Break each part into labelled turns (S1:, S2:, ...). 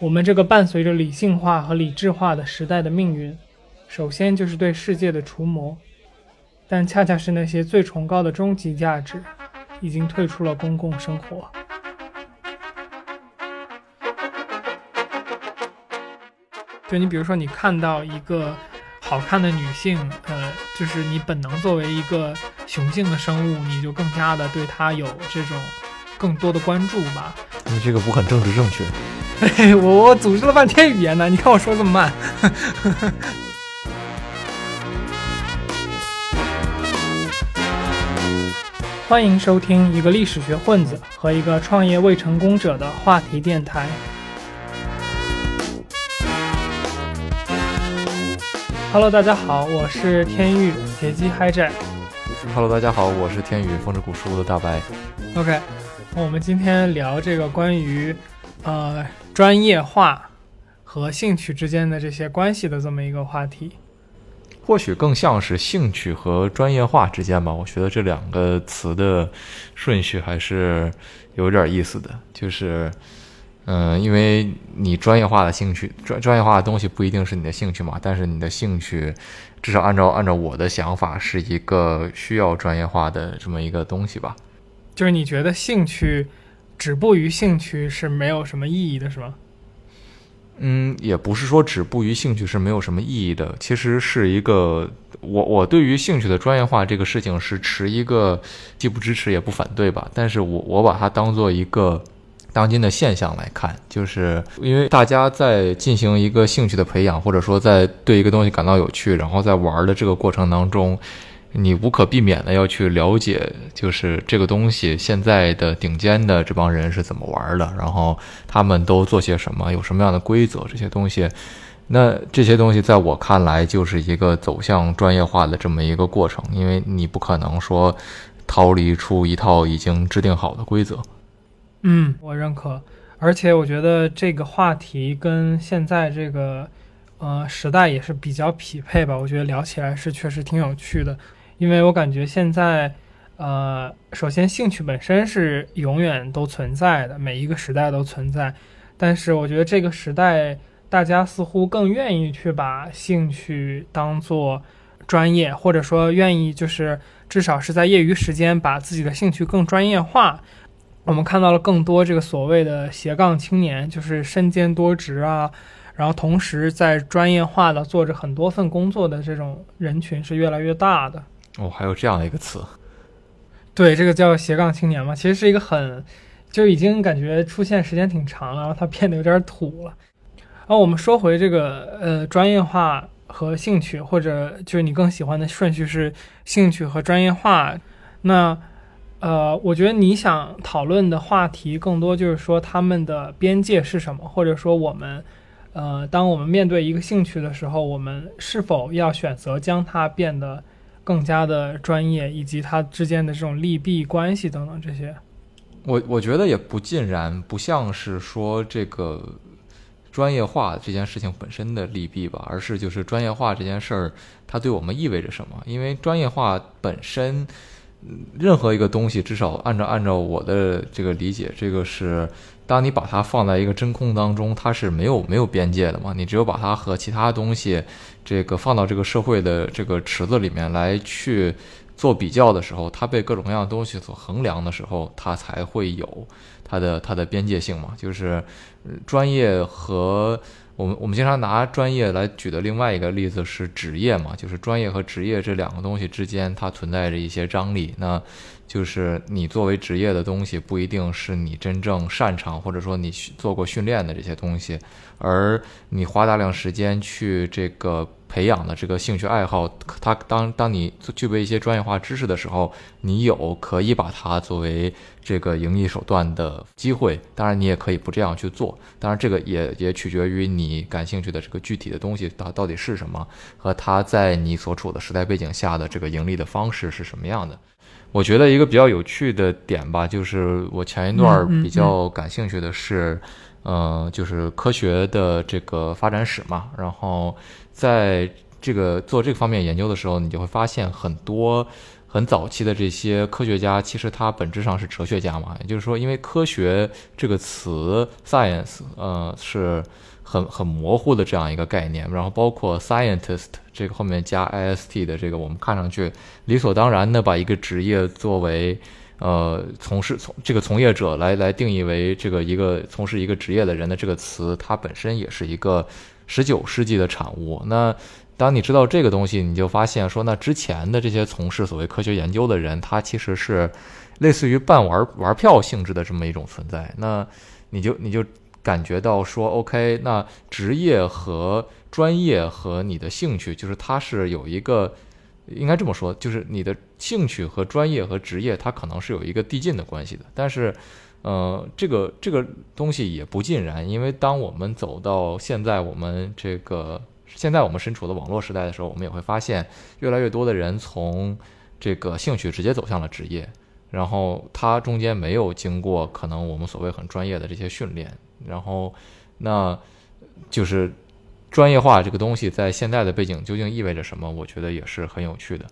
S1: 我们这个伴随着理性化和理智化的时代的命运，首先就是对世界的除魔，但恰恰是那些最崇高的终极价值，已经退出了公共生活。就你比如说，你看到一个好看的女性，呃，就是你本能作为一个雄性的生物，你就更加的对她有这种更多的关注吧。
S2: 你这个不很政治正确。
S1: 嘿，我我组织了半天语言呢，你看我说这么慢。欢迎收听一个历史学混子和一个创业未成功者的话题电台。Hello，大家好，我是天宇劫机嗨寨。
S2: Hello，大家好，我是天宇风之谷书的大白。
S1: OK，我们今天聊这个关于呃。专业化和兴趣之间的这些关系的这么一个话题，
S2: 或许更像是兴趣和专业化之间吧。我觉得这两个词的顺序还是有点意思的。就是，嗯，因为你专业化的兴趣，专专业化的东西不一定是你的兴趣嘛。但是你的兴趣，至少按照按照我的想法，是一个需要专业化的这么一个东西吧。
S1: 就是你觉得兴趣？止步于兴趣是没有什么意义的，是吗？
S2: 嗯，也不是说止步于兴趣是没有什么意义的。其实是一个，我我对于兴趣的专业化这个事情是持一个既不支持也不反对吧。但是我我把它当做一个当今的现象来看，就是因为大家在进行一个兴趣的培养，或者说在对一个东西感到有趣，然后在玩的这个过程当中。你无可避免的要去了解，就是这个东西现在的顶尖的这帮人是怎么玩的，然后他们都做些什么，有什么样的规则，这些东西。那这些东西在我看来就是一个走向专业化的这么一个过程，因为你不可能说逃离出一套已经制定好的规则。
S1: 嗯，我认可，而且我觉得这个话题跟现在这个呃时代也是比较匹配吧。我觉得聊起来是确实挺有趣的。因为我感觉现在，呃，首先兴趣本身是永远都存在的，每一个时代都存在。但是我觉得这个时代，大家似乎更愿意去把兴趣当做专业，或者说愿意就是至少是在业余时间把自己的兴趣更专业化。我们看到了更多这个所谓的斜杠青年，就是身兼多职啊，然后同时在专业化的做着很多份工作的这种人群是越来越大的。
S2: 哦，还有这样的一个词，
S1: 对，这个叫斜杠青年嘛，其实是一个很，就已经感觉出现时间挺长了，然后它变得有点土了。然后我们说回这个，呃，专业化和兴趣，或者就是你更喜欢的顺序是兴趣和专业化。那，呃，我觉得你想讨论的话题更多就是说他们的边界是什么，或者说我们，呃，当我们面对一个兴趣的时候，我们是否要选择将它变得。更加的专业，以及它之间的这种利弊关系等等这些，
S2: 我我觉得也不尽然，不像是说这个专业化这件事情本身的利弊吧，而是就是专业化这件事儿它对我们意味着什么？因为专业化本身，任何一个东西，至少按照按照我的这个理解，这个是。当你把它放在一个真空当中，它是没有没有边界的嘛？你只有把它和其他东西，这个放到这个社会的这个池子里面来去做比较的时候，它被各种各样的东西所衡量的时候，它才会有它的它的边界性嘛？就是专业和我们我们经常拿专业来举的另外一个例子是职业嘛？就是专业和职业这两个东西之间，它存在着一些张力。那就是你作为职业的东西，不一定是你真正擅长或者说你做过训练的这些东西，而你花大量时间去这个培养的这个兴趣爱好，它当当你具备一些专业化知识的时候，你有可以把它作为这个盈利手段的机会。当然，你也可以不这样去做。当然，这个也也取决于你感兴趣的这个具体的东西它到底是什么，和它在你所处的时代背景下的这个盈利的方式是什么样的。我觉得一个比较有趣的点吧，就是我前一段比较感兴趣的是，呃，就是科学的这个发展史嘛。然后在这个做这个方面研究的时候，你就会发现很多很早期的这些科学家，其实他本质上是哲学家嘛。也就是说，因为科学这个词 science，呃，是很很模糊的这样一个概念。然后包括 scientist 这个后面加 ist 的这个，我们看上去理所当然的把一个职业作为呃从事从这个从业者来来定义为这个一个从事一个职业的人的这个词，它本身也是一个十九世纪的产物。那当你知道这个东西，你就发现说，那之前的这些从事所谓科学研究的人，他其实是类似于半玩玩票性质的这么一种存在。那你就你就感觉到说，OK，那职业和专业和你的兴趣，就是它是有一个应该这么说，就是你的兴趣和专业和职业，它可能是有一个递进的关系的。但是，呃，这个这个东西也不尽然，因为当我们走到现在，我们这个。现在我们身处的网络时代的时候，我们也会发现，越来越多的人从这个兴趣直接走向了职业，然后他中间没有经过可能我们所谓很专业的这些训练，然后那就是专业化这个东西在现在的背景究竟意味着什么？我觉得也是很有趣的。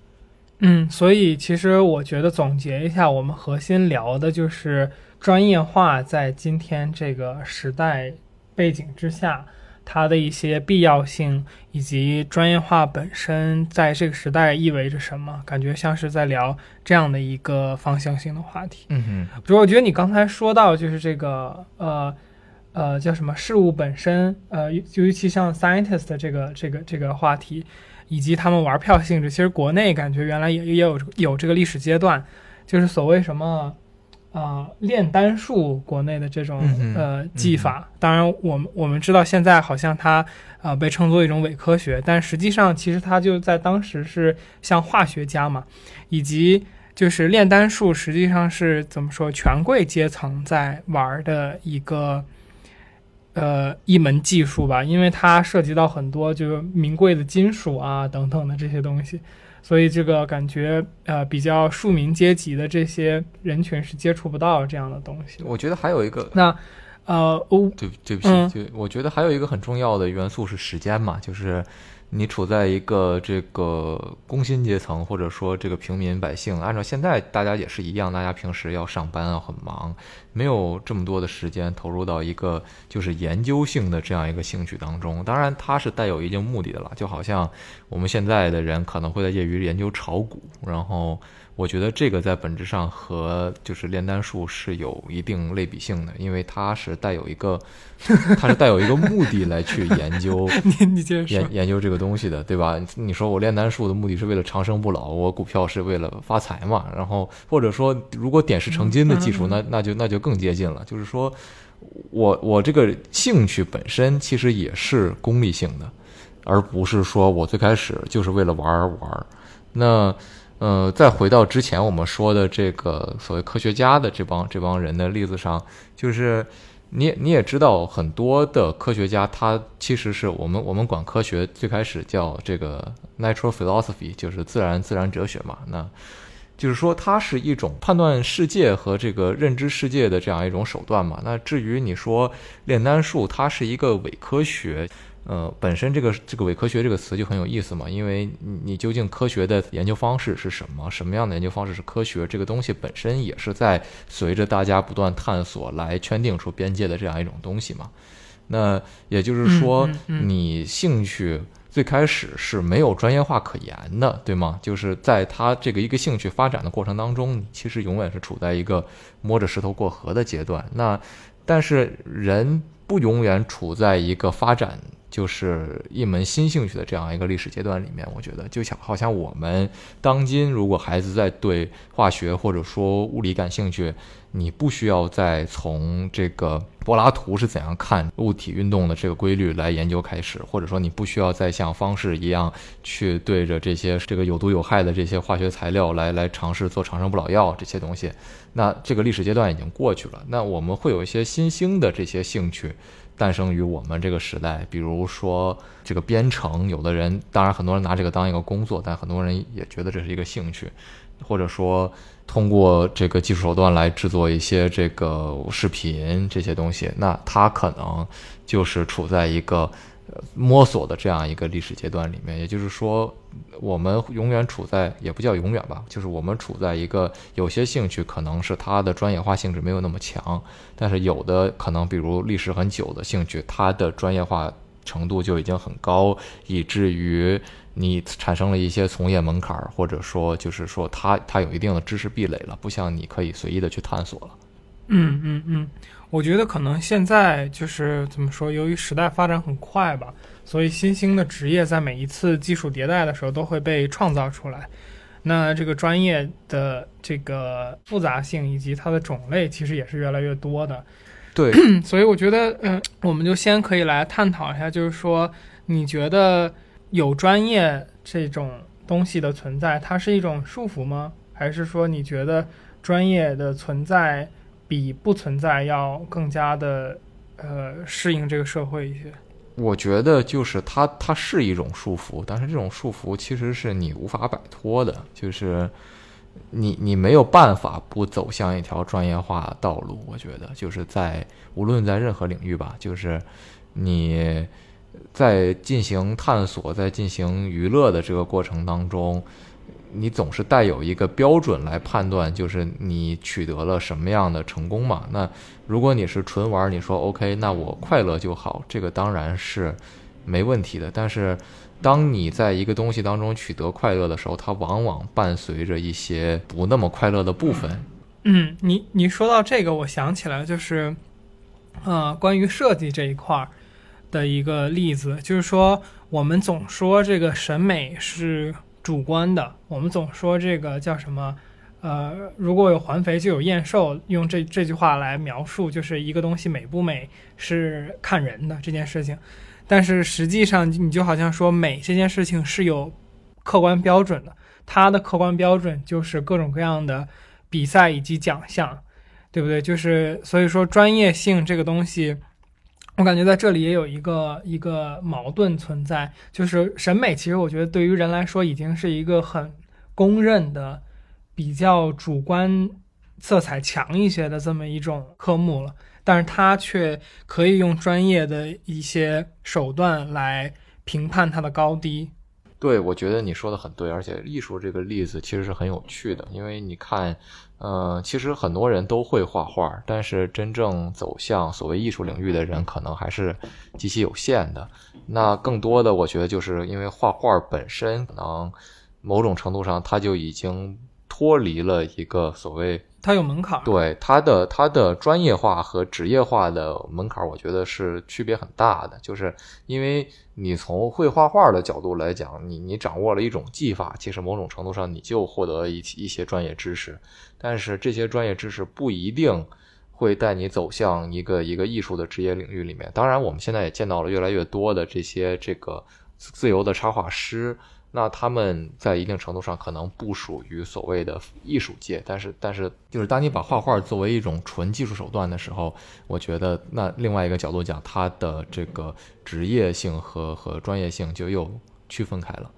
S1: 嗯，所以其实我觉得总结一下，我们核心聊的就是专业化在今天这个时代背景之下。它的一些必要性以及专业化本身在这个时代意味着什么？感觉像是在聊这样的一个方向性的话题。
S2: 嗯哼，
S1: 比如我觉得你刚才说到就是这个呃呃叫什么事物本身呃尤其像 scientist 这个这个这个话题，以及他们玩票性质，其实国内感觉原来也也有有这个历史阶段，就是所谓什么。啊，炼丹术国内的这种呃技法，当然我们我们知道现在好像它啊被称作一种伪科学，但实际上其实它就在当时是像化学家嘛，以及就是炼丹术实际上是怎么说权贵阶层在玩的一个呃一门技术吧，因为它涉及到很多就是名贵的金属啊等等的这些东西。所以这个感觉，呃，比较庶民阶级的这些人群是接触不到这样的东西。
S2: 我觉得还有一个，
S1: 那，呃，哦，
S2: 对，对不起，就我觉得还有一个很重要的元素是时间嘛，就是。你处在一个这个工薪阶层，或者说这个平民百姓，按照现在大家也是一样，大家平时要上班啊，很忙，没有这么多的时间投入到一个就是研究性的这样一个兴趣当中。当然，它是带有一定目的的了，就好像我们现在的人可能会在业余研究炒股，然后。我觉得这个在本质上和就是炼丹术是有一定类比性的，因为它是带有一个，它是带有一个目的来去研究，
S1: 你你接着
S2: 说，研研究这个东西的，对吧？你说我炼丹术的目的是为了长生不老，我股票是为了发财嘛？然后或者说，如果点石成金的技术，那那就那就更接近了。就是说我我这个兴趣本身其实也是功利性的，而不是说我最开始就是为了玩而玩。那。呃，再回到之前我们说的这个所谓科学家的这帮这帮人的例子上，就是你你也知道，很多的科学家他其实是我们我们管科学最开始叫这个 natural philosophy，就是自然自然哲学嘛。那就是说，它是一种判断世界和这个认知世界的这样一种手段嘛。那至于你说炼丹术，它是一个伪科学。呃，本身这个这个伪科学这个词就很有意思嘛，因为你究竟科学的研究方式是什么？什么样的研究方式是科学？这个东西本身也是在随着大家不断探索来圈定出边界的这样一种东西嘛。那也就是说，你兴趣最开始是没有专业化可言的，对吗？就是在他这个一个兴趣发展的过程当中，你其实永远是处在一个摸着石头过河的阶段。那但是人不永远处在一个发展。就是一门新兴趣的这样一个历史阶段里面，我觉得就像好像我们当今，如果孩子在对化学或者说物理感兴趣，你不需要再从这个柏拉图是怎样看物体运动的这个规律来研究开始，或者说你不需要再像方式一样去对着这些这个有毒有害的这些化学材料来来尝试做长生不老药这些东西，那这个历史阶段已经过去了。那我们会有一些新兴的这些兴趣。诞生于我们这个时代，比如说这个编程，有的人当然很多人拿这个当一个工作，但很多人也觉得这是一个兴趣，或者说通过这个技术手段来制作一些这个视频这些东西，那他可能就是处在一个摸索的这样一个历史阶段里面。也就是说，我们永远处在也不叫永远吧，就是我们处在一个有些兴趣可能是它的专业化性质没有那么强，但是有的可能比如历史很久的兴趣，它的专业化程度就已经很高，以至于你产生了一些从业门槛，或者说就是说它它有一定的知识壁垒了，不像你可以随意的去探索了。
S1: 嗯嗯嗯，我觉得可能现在就是怎么说，由于时代发展很快吧，所以新兴的职业在每一次技术迭代的时候都会被创造出来。那这个专业的这个复杂性以及它的种类，其实也是越来越多的。
S2: 对，
S1: 所以我觉得，嗯、我们就先可以来探讨一下，就是说，你觉得有专业这种东西的存在，它是一种束缚吗？还是说你觉得专业的存在比不存在要更加的呃适应这个社会一些？
S2: 我觉得就是它，它是一种束缚，但是这种束缚其实是你无法摆脱的，就是你你没有办法不走向一条专业化道路。我觉得就是在无论在任何领域吧，就是你在进行探索、在进行娱乐的这个过程当中，你总是带有一个标准来判断，就是你取得了什么样的成功嘛？那如果你是纯玩，你说 OK，那我快乐就好，这个当然是没问题的。但是，当你在一个东西当中取得快乐的时候，它往往伴随着一些不那么快乐的部分。
S1: 嗯，你你说到这个，我想起来就是，呃，关于设计这一块儿的一个例子，就是说我们总说这个审美是主观的，我们总说这个叫什么？呃，如果有环肥就有燕瘦，用这这句话来描述，就是一个东西美不美是看人的这件事情。但是实际上，你就好像说美这件事情是有客观标准的，它的客观标准就是各种各样的比赛以及奖项，对不对？就是所以说专业性这个东西，我感觉在这里也有一个一个矛盾存在，就是审美其实我觉得对于人来说已经是一个很公认的、比较主观色彩强一些的这么一种科目了，但是它却可以用专业的一些手段来评判它的高低。
S2: 对，我觉得你说的很对，而且艺术这个例子其实是很有趣的，因为你看，嗯，其实很多人都会画画，但是真正走向所谓艺术领域的人，可能还是极其有限的。那更多的，我觉得就是因为画画本身，可能某种程度上，它就已经脱离了一个所谓
S1: 它有门槛，
S2: 对它的它的专业化和职业化的门槛，我觉得是区别很大的。就是因为你从会画画的角度来讲，你你掌握了一种技法，其实某种程度上你就获得一一些专业知识，但是这些专业知识不一定会带你走向一个一个艺术的职业领域里面。当然，我们现在也见到了越来越多的这些这个自自由的插画师。那他们在一定程度上可能不属于所谓的艺术界，但是但是就是当你把画画作为一种纯技术手段的时候，我觉得那另外一个角度讲，它的这个职业性和和专业性就又区分开了。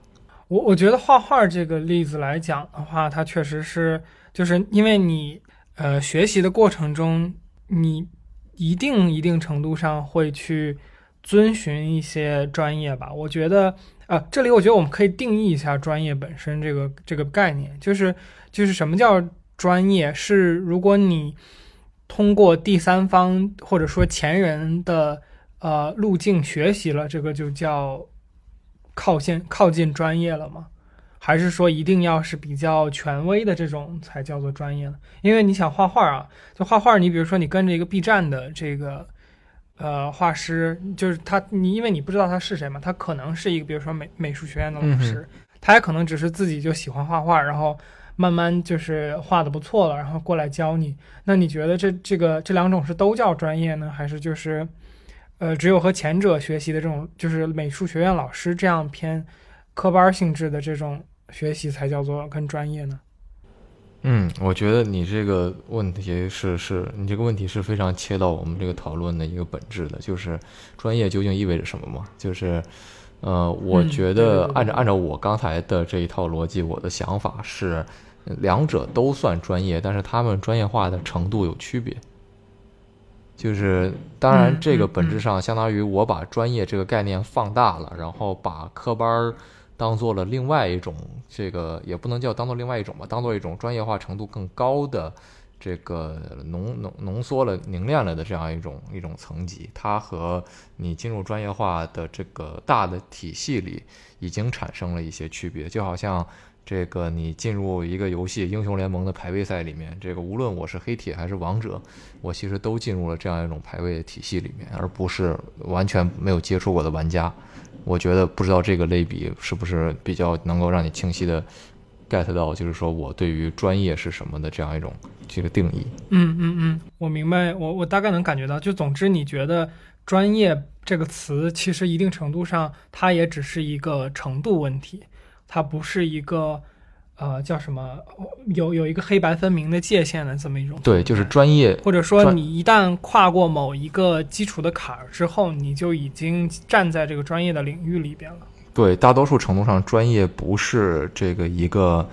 S1: 我我觉得画画这个例子来讲的话，它确实是，就是因为你呃学习的过程中，你一定一定程度上会去遵循一些专业吧。我觉得啊，这里我觉得我们可以定义一下专业本身这个这个概念，就是就是什么叫专业？是如果你通过第三方或者说前人的呃路径学习了，这个就叫靠近靠近专业了吗？还是说一定要是比较权威的这种才叫做专业呢？因为你想画画啊，就画画，你比如说你跟着一个 B 站的这个呃画师，就是他，你因为你不知道他是谁嘛，他可能是一个比如说美美术学院的老师，他也可能只是自己就喜欢画画，然后慢慢就是画的不错了，然后过来教你。那你觉得这这个这两种是都叫专业呢，还是就是呃只有和前者学习的这种，就是美术学院老师这样偏科班性质的这种学习才叫做更专业呢？
S2: 嗯，我觉得你这个问题是是你这个问题是非常切到我们这个讨论的一个本质的，就是专业究竟意味着什么嘛？就是，呃，我
S1: 嗯
S2: 觉得按照按照我刚才的这一套逻辑，我的想法是，两者都算专业，但是他们专业化的程度有区别。就是当然，
S1: 嗯
S2: 这个本质上相当于我把专业这个概念放大了，然后把科班儿当做了另外一种这个也不能叫当做另外一种吧，当做一种专业化程度更高的这个浓浓浓缩了凝练了的这样一种一种层级，它和你进入专业化的这个大的体系里已经产生了一些区别，就好像。这个你进入一个游戏英雄联盟的排位赛里面，这个无论我是黑铁还是王者，我其实都进入了这样一种排位体系里面，而不是完全没有接触过的玩家。我觉得不知道这个类比是不是比较能够让你清晰的 get 到，就是说我对于专业是什么的这样一种这个定义。
S1: 嗯嗯嗯，我明白，我我大概能感觉到。就总之，你觉得专业这个词其实一定程度上它也只是一个程度问题。它不是一个，呃，叫什么？有有一个黑白分明的界限的这么一种。
S2: 对，就是专业，
S1: 或者说你一旦跨过某一个基础的坎儿之后，你就已经站在这个专业的领域里边了。
S2: 对，大多数程度上，专业不是这个一个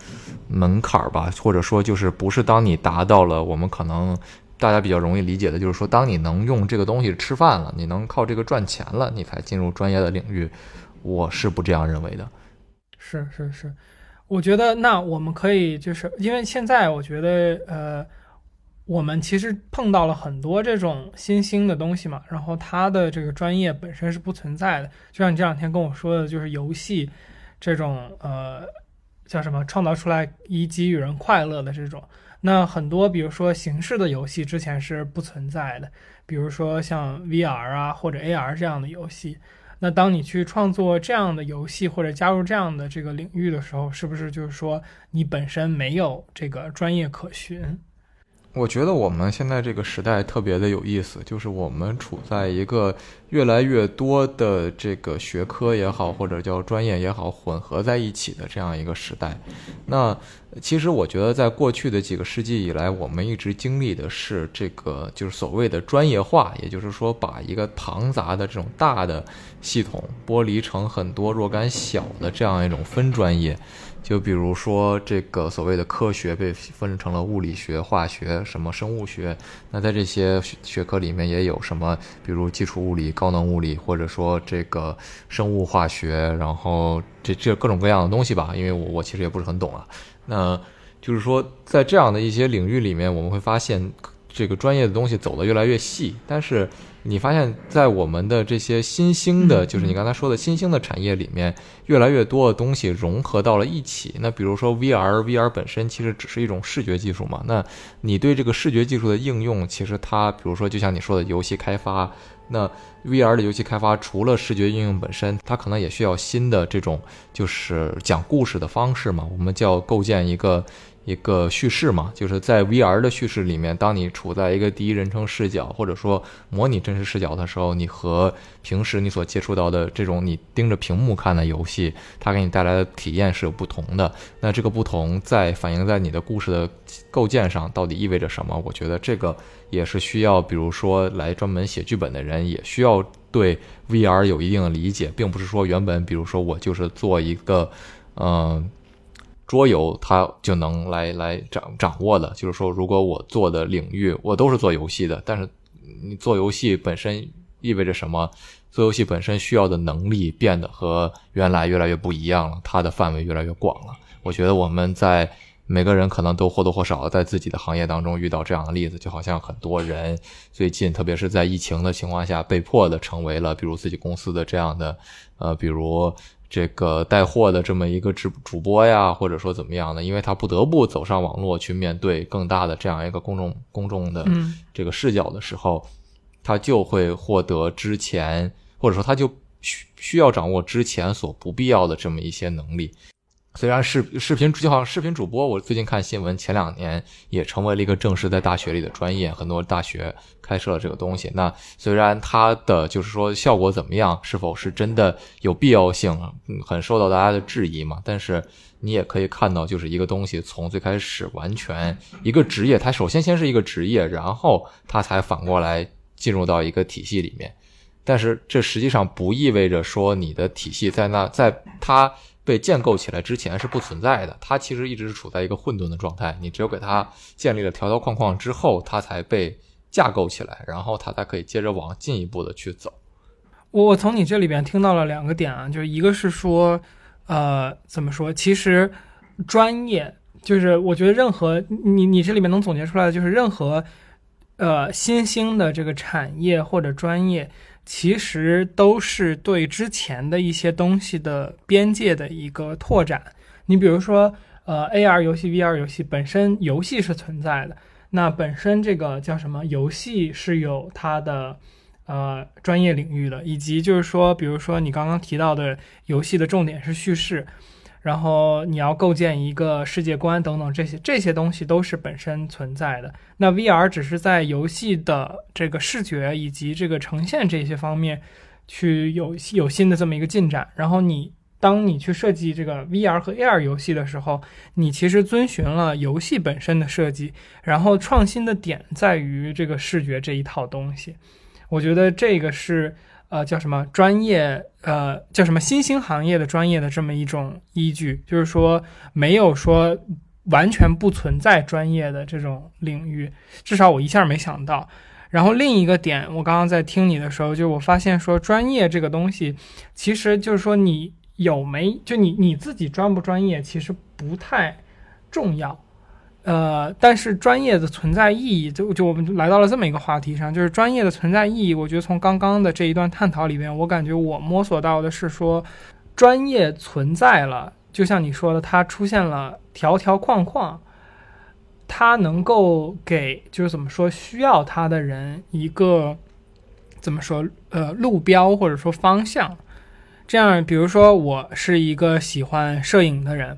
S2: 门槛儿吧？或者说，就是不是当你达到了我们可能大家比较容易理解的，就是说，当你能用这个东西吃饭了，你能靠这个赚钱了，你才进入专业的领域。我是不这样认为的。
S1: 是是是，我觉得那我们可以就是因为现在我觉得呃，我们其实碰到了很多这种新兴的东西嘛，然后它的这个专业本身是不存在的，就像你这两天跟我说的，就是游戏这种呃叫什么创造出来以给予人快乐的这种，那很多比如说形式的游戏之前是不存在的，比如说像 VR 啊或者 AR 这样的游戏。那当你去创作这样的游戏或者加入这样的这个领域的时候，是不是就是说你本身没有这个专业可循？
S2: 我觉得我们现在这个时代特别的有意思，就是我们处在一个越来越多的这个学科也好，或者叫专业也好，混合在一起的这样一个时代。那其实我觉得，在过去的几个世纪以来，我们一直经历的是这个，就是所谓的专业化，也就是说，把一个庞杂的这种大的系统剥离成很多若干小的这样一种分专业。就比如说，这个所谓的科学被分成了物理学、化学、什么生物学。那在这些学科里面，也有什么，比如基础物理、高能物理，或者说这个生物化学，然后这这各种各样的东西吧。因为我我其实也不是很懂啊。那就是说，在这样的一些领域里面，我们会发现这个专业的东西走得越来越细，但是。你发现，在我们的这些新兴的，就是你刚才说的新兴的产业里面，越来越多的东西融合到了一起。那比如说 VR，VR 本身其实只是一种视觉技术嘛。那你对这个视觉技术的应用，其实它，比如说就像你说的游戏开发，那 VR 的游戏开发除了视觉应用本身，它可能也需要新的这种就是讲故事的方式嘛。我们叫构建一个。一个叙事嘛，就是在 VR 的叙事里面，当你处在一个第一人称视角，或者说模拟真实视角的时候，你和平时你所接触到的这种你盯着屏幕看的游戏，它给你带来的体验是有不同的。那这个不同在反映在你的故事的构建上，到底意味着什么？我觉得这个也是需要，比如说来专门写剧本的人，也需要对 VR 有一定的理解，并不是说原本，比如说我就是做一个，嗯。桌游它就能来来掌掌握的，就是说，如果我做的领域我都是做游戏的，但是你做游戏本身意味着什么？做游戏本身需要的能力变得和原来越来越不一样了，它的范围越来越广了。我觉得我们在每个人可能都或多或少在自己的行业当中遇到这样的例子，就好像很多人最近，特别是在疫情的情况下，被迫的成为了比如自己公司的这样的，呃，比如。这个带货的这么一个直主播呀，或者说怎么样的，因为他不得不走上网络去面对更大的这样一个公众公众的这个视角的时候，他就会获得之前或者说他就需需要掌握之前所不必要的这么一些能力。虽然视视频就好像视频主播，我最近看新闻，前两年也成为了一个正式在大学里的专业，很多大学开设了这个东西。那虽然它的就是说效果怎么样，是否是真的有必要性，很受到大家的质疑嘛。但是你也可以看到，就是一个东西从最开始完全一个职业，它首先先是一个职业，然后它才反过来进入到一个体系里面。但是这实际上不意味着说你的体系在那，在它。被建构起来之前是不存在的，它其实一直是处在一个混沌的状态。你只有给它建立了条条框框之后，它才被架构起来，然后它才可以接着往进一步的去走。
S1: 我我从你这里边听到了两个点啊，就是一个是说，呃，怎么说？其实专业就是我觉得任何你你这里面能总结出来的就是任何呃新兴的这个产业或者专业，其实都是对之前的一些东西的边界的一个拓展。你比如说，呃，AR 游戏、VR 游戏本身游戏是存在的，那本身这个叫什么？游戏是有它的。呃，专业领域的，以及就是说，比如说你刚刚提到的游戏的重点是叙事，然后你要构建一个世界观等等这些这些东西都是本身存在的。那 VR 只是在游戏的这个视觉以及这个呈现这些方面去有有新的这么一个进展。然后你当你去设计这个 VR 和 AR 游戏的时候，你其实遵循了游戏本身的设计，然后创新的点在于这个视觉这一套东西。我觉得这个是，呃，叫什么专业，呃，叫什么新兴行业的专业的这么一种依据，就是说没有说完全不存在专业的这种领域，至少我一下没想到。然后另一个点，我刚刚在听你的时候，就我发现说专业这个东西，其实就是说你有没，就你你自己专不专业，其实不太重要。呃，但是专业的存在意义，就就我们来到了这么一个话题上，就是专业的存在意义。我觉得从刚刚的这一段探讨里边，我感觉我摸索到的是说，专业存在了，就像你说的，它出现了条条框框，它能够给就是怎么说需要它的人一个怎么说呃路标或者说方向。这样，比如说我是一个喜欢摄影的人。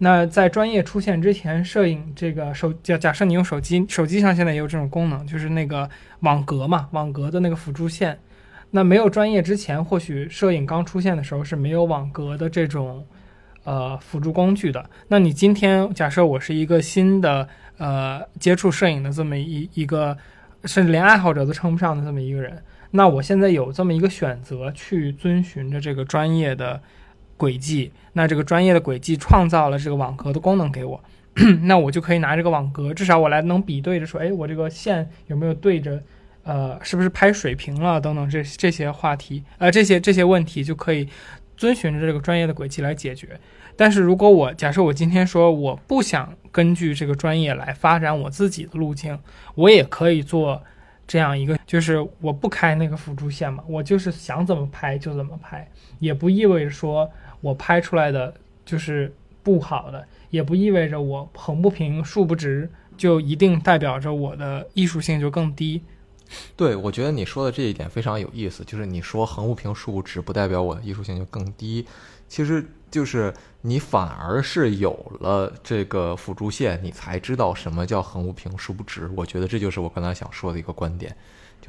S1: 那在专业出现之前，摄影这个手假假设你用手机，手机上现在也有这种功能，就是那个网格嘛，网格的那个辅助线。那没有专业之前，或许摄影刚出现的时候是没有网格的这种呃辅助工具的。那你今天假设我是一个新的呃接触摄影的这么一一个，甚至连爱好者都称不上的这么一个人，那我现在有这么一个选择，去遵循着这个专业的。轨迹，那这个专业的轨迹创造了这个网格的功能给我，那我就可以拿这个网格，至少我来能比对着说，哎，我这个线有没有对着，呃，是不是拍水平了等等这这些话题，呃，这些这些问题就可以遵循着这个专业的轨迹来解决。但是如果我假设我今天说我不想根据这个专业来发展我自己的路径，我也可以做这样一个，就是我不开那个辅助线嘛，我就是想怎么拍就怎么拍，也不意味着说。我拍出来的就是不好的，也不意味着我横不平竖不直就一定代表着我的艺术性就更低。
S2: 对，我觉得你说的这一点非常有意思，就是你说横不平竖不直不代表我的艺术性就更低，其实就是你反而是有了这个辅助线，你才知道什么叫横不平竖不直。我觉得这就是我刚才想说的一个观点。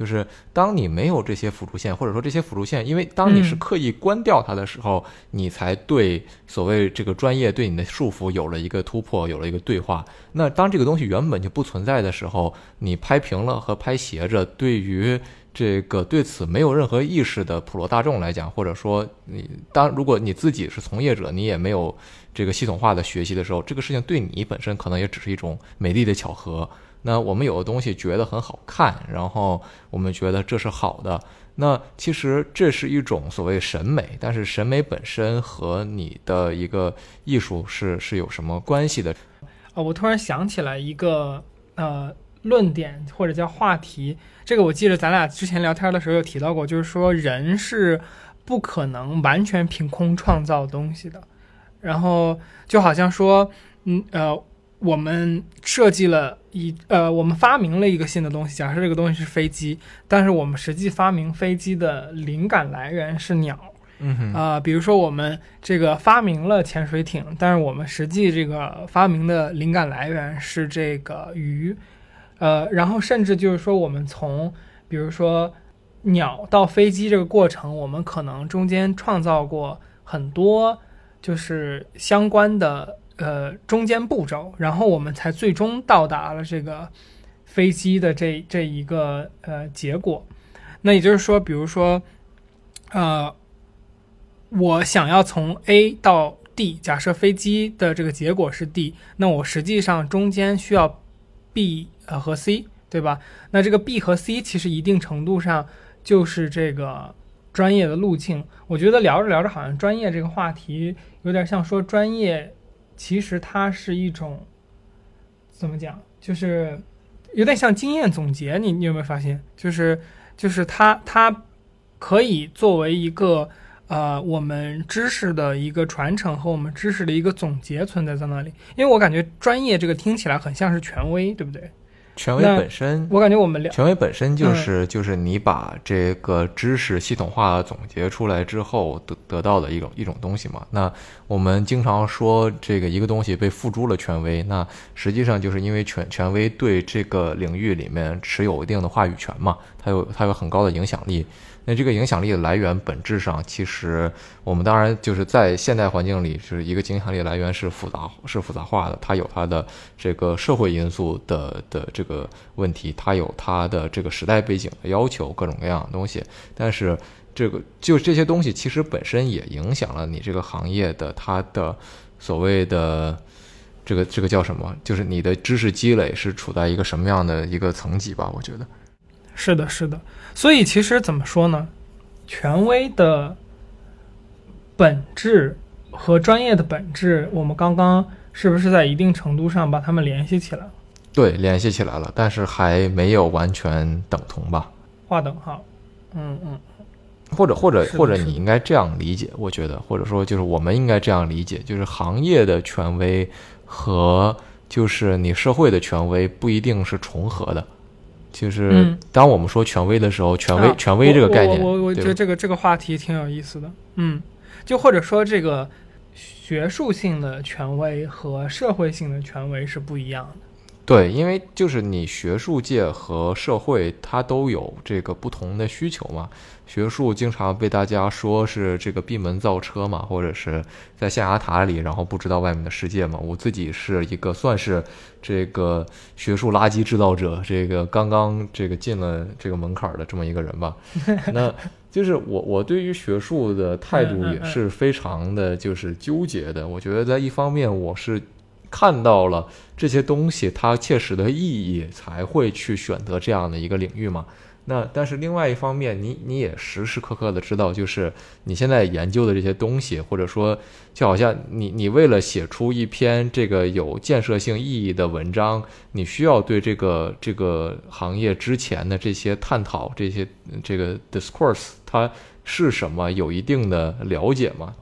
S2: 就是当你没有这些辅助线，或者说这些辅助线，因为当你是刻意关掉它的时候，你才对所谓这个专业对你的束缚有了一个突破，有了一个对话。那当这个东西原本就不存在的时候，你拍平了和拍斜着，对于这个对此没有任何意识的普罗大众来讲，或者说你当如果你自己是从业者，你也没有这个系统化的学习的时候，这个事情对你本身可能也只是一种美丽的巧合。那我们有的东西觉得很好看，然后我们觉得这是好的。那其实这是一种所谓审美，但是审美本身和你的一个艺术是是有什么关系的？
S1: 啊，我突然想起来一个呃论点或者叫话题，这个我记得咱俩之前聊天的时候有提到过，就是说人是不可能完全凭空创造东西的。然后就好像说，嗯呃。我们设计了一呃，我们发明了一个新的东西。假设这个东西是飞机，但是我们实际发明飞机的灵感来源是鸟。
S2: 嗯哼
S1: 啊，比如说我们这个发明了潜水艇，但是我们实际这个发明的灵感来源是这个鱼。呃，然后甚至就是说，我们从比如说鸟到飞机这个过程，我们可能中间创造过很多就是相关的。呃，中间步骤，然后我们才最终到达了这个飞机的这这一个呃结果。那也就是说，比如说，呃，我想要从 A 到 D，假设飞机的这个结果是 D，那我实际上中间需要 B 呃和 C，对吧？那这个 B 和 C 其实一定程度上就是这个专业的路径。我觉得聊着聊着，好像专业这个话题有点像说专业，其实它是一种怎么讲，就是有点像经验总结。你你有没有发现，就是就是它它可以作为一个呃我们知识的一个传承和我们知识的一个总结存在在那里。因为我感觉专业这个听起来很像是权威，对不对？
S2: 权威本身，
S1: 我感觉我们聊
S2: 权威本身
S1: 嗯
S2: 就是、就是你把这个知识系统化总结出来之后得得到的一种一种东西嘛。那我们经常说这个一个东西被付诸了权威，那实际上就是因为权权威对这个领域里面持有一定的话语权嘛，它有它有很高的影响力。那这个影响力的来源，本质上其实我们当然就是在现代环境里，就是一个影响力来源是复杂是复杂化的，它有它的这个社会因素的的这个问题，它有它的这个时代背景的要求，各种各样的东西。但是这个就这些东西其实本身也影响了你这个行业的它的所谓的。这个这个叫什么？就是你的知识积累是处在一个什么样的一个层级吧？我觉得。
S1: 是的，是的。所以其实怎么说呢？权威的本质和专业的本质，我们刚刚是不是在一定程度上把它们联系起来了，
S2: 对，联系起来了，但是还没有完全等同吧？
S1: 划等号？嗯嗯，
S2: 或者或者或者你应该这样理解，我觉得，或者说就是我们应该这样理解，就是行业的权威和就是你社会的权威不一定是重合的。就是
S1: 嗯
S2: 当我们说权威的时候，权威、
S1: 啊
S2: 权威这个概念，
S1: 我我觉得这个这个话题挺有意思的。嗯，就或者说这个学术性的权威和社会性的权威是不一样的。
S2: 对，因为就是你学术界和社会它都有这个不同的需求嘛。学术经常被大家说是这个闭门造车嘛，或者是在象牙塔里，然后不知道外面的世界嘛。我自己是一个算是这个学术垃圾制造者，这个刚刚这个进了这个门槛儿的这么一个人吧。那 就是我我对于学术的态度也是非常的就是纠结的。我觉得在一方面我是看到了这些东西它切实的意义，才会去选择这样的一个领域嘛。那但是另外一方面，你你也时时刻刻的知道，就是你现在研究的这些东西，或者说就好像你你为了写出一篇这个有建设性意义的文章，你需要对这个这个行业之前的这些探讨、这些这个 discourse 它是什么有一定的了解吗？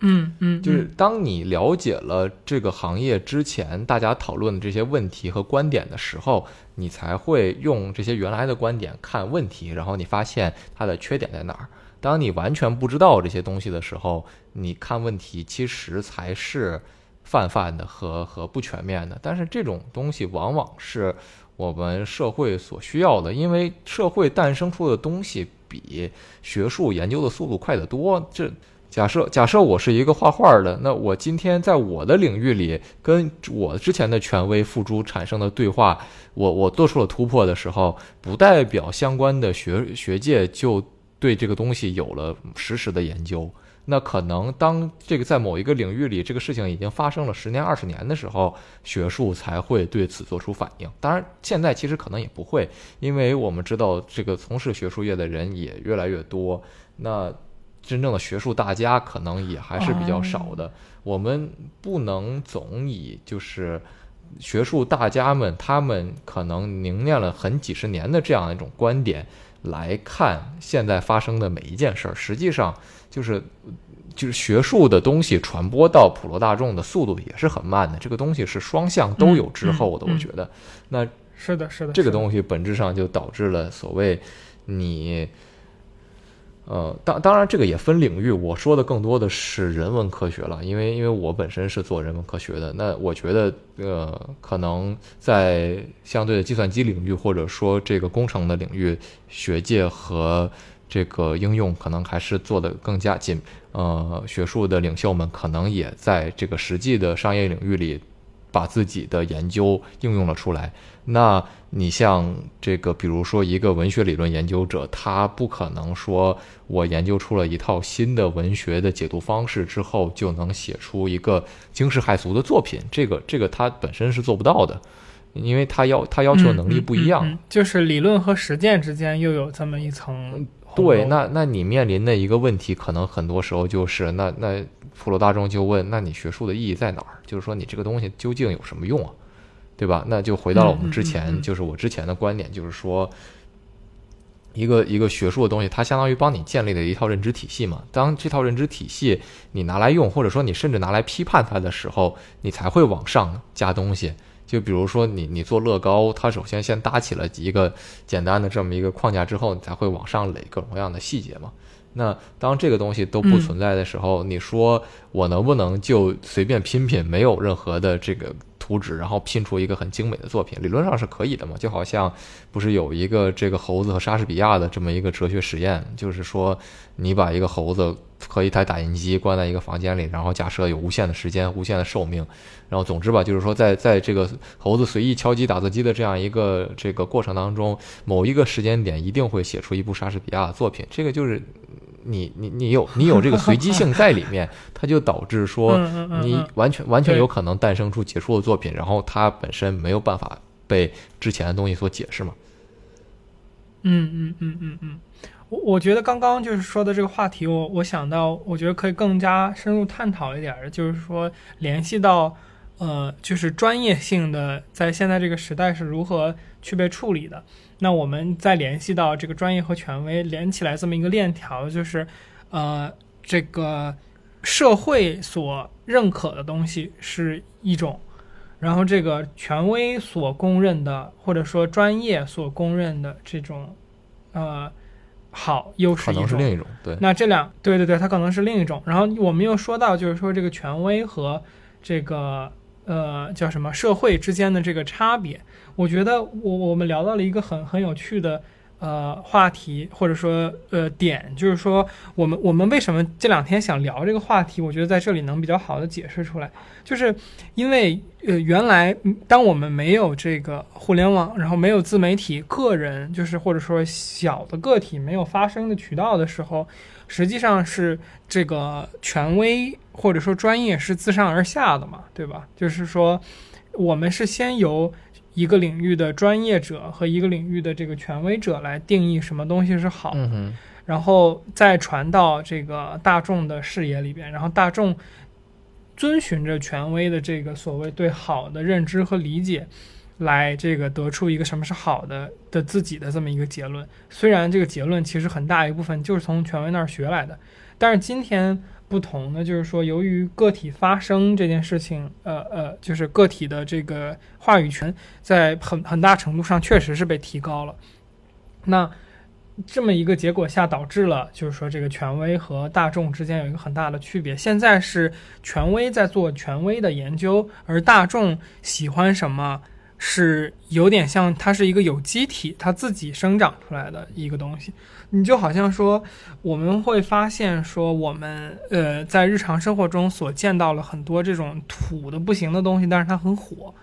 S1: 嗯嗯，
S2: 就是当你了解了这个行业之前大家讨论的这些问题和观点的时候，你才会用这些原来的观点看问题，然后你发现它的缺点在哪儿。当你完全不知道这些东西的时候，你看问题其实才是泛泛的和和不全面的。但是这种东西往往是我们社会所需要的，因为社会诞生出的东西比学术研究的速度快得多。这假设假设我是一个画画的，那我今天在我的领域里跟我之前的权威付诸产生的对话，我我做出了突破的时候，不代表相关的学学界就对这个东西有了实时的研究。那可能当这个在某一个领域里，这个事情已经发生了十年、二十年的时候，学术才会对此做出反应。当然，现在其实可能也不会，因为我们知道这个从事学术业的人也越来越多。那真正的学术大家可能也还是比较少的。我们不能总以就是学术大家们他们可能凝练了很几十年的这样一种观点来看现在发生的每一件事儿。实际上，就是就是学术的东西传播到普罗大众的速度也是很慢的。这个东西是双向都有滞后的，我觉得。那
S1: 是的，是的，
S2: 这个东西本质上就导致了所谓你，呃，当当然这个也分领域，我说的更多的是人文科学了，因为因为我本身是做人文科学的，那我觉得呃，可能在相对的计算机领域或者说这个工程的领域，学界和这个应用可能还是做的更加紧，呃，学术的领袖们可能也在这个实际的商业领域里把自己的研究应用了出来。那你像这个，比如说一个文学理论研究者，他不可能说我研究出了一套新的文学的解读方式之后，就能写出一个惊世骇俗的作品。这个这个他本身是做不到的，因为他要他要求能力不一样。
S1: 嗯嗯嗯就是理论和实践之间又有这么一层
S2: 对，那那你面临的一个问题，可能很多时候就是那那普罗大众就问，那你学术的意义在哪儿？就是说你这个东西究竟有什么用啊？对吧？那就回到了我们之前，就是我之前的观点，就是说，一个一个学术的东西，它相当于帮你建立了一套认知体系嘛。当这套认知体系你拿来用，或者说你甚至拿来批判它的时候，你才会往上加东西。就比如说你你做乐高，它首先先搭起了一个简单的这么一个框架之后，你才会往上垒各种各样的细节嘛。那当这个东西都不存在的时候，你说我能不能就随便拼拼，没有任何的这个？图纸，然后拼出一个很精美的作品，理论上是可以的嘛？就好像不是有一个这个猴子和莎士比亚的这么一个哲学实验，就是说你把一个猴子和一台打印机关在一个房间里，然后假设有无限的时间、无限的寿命，然后总之吧，就是说在在这个猴子随意敲击打字机的这样一个这个过程当中，某一个时间点一定会写出一部莎士比亚的作品，这个就是。你你你有你有这个随机性在里面，它就导致说你完全完全有可能诞生出杰出的作品，然后它本身没有办法被之前的东西所解释嘛？
S1: 嗯嗯嗯嗯嗯，我我觉得刚刚就是说的这个话题，我我想到，我觉得可以更加深入探讨一点的，就是说联系到呃，就是专业性的在现在这个时代是如何去被处理的。那我们再联系到这个专业和权威连起来这么一个链条，就是，呃，这个社会所认可的东西是一种，然后这个权威所公认的或者说专业所公认的这种，呃，好优势
S2: 可能是另一种。对，
S1: 那这两对对对，它可能是另一种。然后我们又说到，就是说这个权威和这个。呃，叫什么？社会之间的这个差别，我觉得我我们聊到了一个很很有趣的呃话题，或者说呃点，就是说我们我们为什么这两天想聊这个话题？我觉得在这里能比较好的解释出来，就是因为呃原来当我们没有这个互联网，然后没有自媒体，个人就是或者说小的个体没有发声的渠道的时候。实际上是这个权威或者说专业是自上而下的嘛，对吧？就是说，我们是先由一个领域的专业者和一个领域的这个权威者来定义什么东西是好，然后再传到这个大众的视野里边，然后大众遵循着权威的这个所谓对好的认知和理解。来这个得出一个什么是好的的自己的这么一个结论，虽然这个结论其实很大一部分就是从权威那儿学来的，但是今天不同的就是说，由于个体发声这件事情，呃呃，就是个体的这个话语权在很很大程度上确实是被提高了。那这么一个结果下，导致了就是说这个权威和大众之间有一个很大的区别。现在是权威在做权威的研究，而大众喜欢什么？是有点像，它是一个有机体，它自己生长出来的一个东西。你就好像说，我们会发现说，我们呃在日常生活中所见到了很多这种土的不行的东西，但是它很火。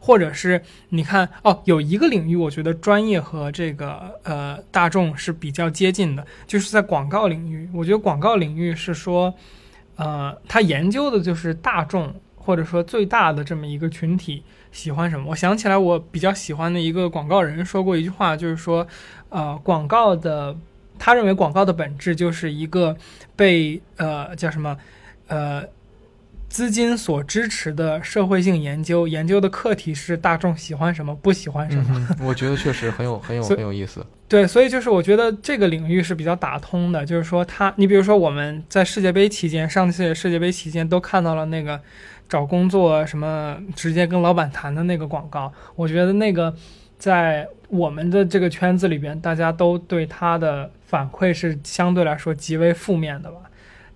S1: 或者是你看哦，有一个领域，我觉得专业和这个呃大众是比较接近的，就是在广告领域。我觉得广告领域是说，呃，它研究的就是大众。或者说最大的这么一个群体喜欢什么？我想起来，我比较喜欢的一个广告人说过一句话，就是说，呃，广告的，他认为广告的本质就是一个被呃叫什么，呃，资金所支持的社会性研究，研究的课题是大众喜欢什么，不喜欢什么。
S2: 我觉得确实很有 很有很有意思。
S1: 对，所以就是我觉得这个领域是比较打通的，就是说他，你比如说我们在世界杯期间，上次世界杯期间都看到了那个。找工作什么直接跟老板谈的那个广告，我觉得那个在我们的这个圈子里边，大家都对他的反馈是相对来说极为负面的吧。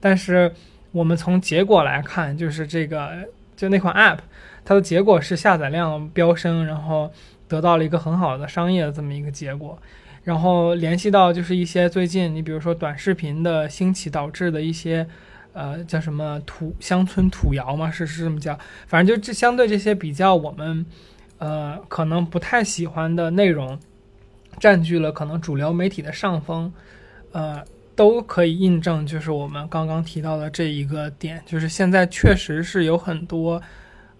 S1: 但是我们从结果来看，就是这个就那款 App，它的结果是下载量飙升，然后得到了一个很好的商业的这么一个结果。然后联系到就是一些最近你比如说短视频的兴起导致的一些。呃，叫什么土乡村土谣嘛？是是这么叫？反正就这相对这些比较我们，呃，可能不太喜欢的内容，占据了可能主流媒体的上风，呃，都可以印证，就是我们刚刚提到的这一个点，就是现在确实是有很多，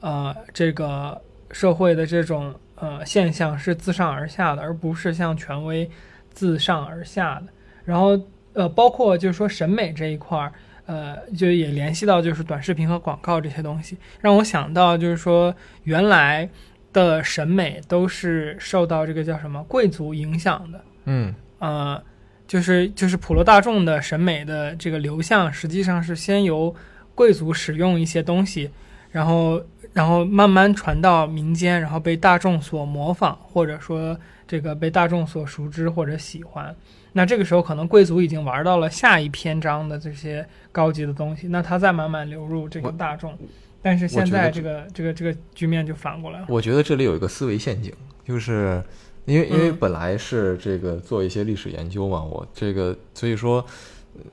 S1: 呃，这个社会的这种呃现象是自上而下的，而不是像权威自上而下的。然后呃，包括就是说审美这一块儿，呃，就也联系到就是短视频和广告这些东西，让我想到就是说原来的审美都是受到这个叫什么贵族影响的，
S2: 嗯
S1: 呃，就是就是普罗大众的审美的这个流向，实际上是先由贵族使用一些东西，然后然后慢慢传到民间，然后被大众所模仿，或者说这个被大众所熟知或者喜欢。那这个时候，可能贵族已经玩到了下一篇章的这些高级的东西，那它再慢慢流入这个大众。但是现在这个这个这个局面就反过来了。
S2: 我觉得这里有一个思维陷阱，就是因为因为
S1: 嗯。
S2: 本来是这个做一些历史研究嘛，我这个所以说，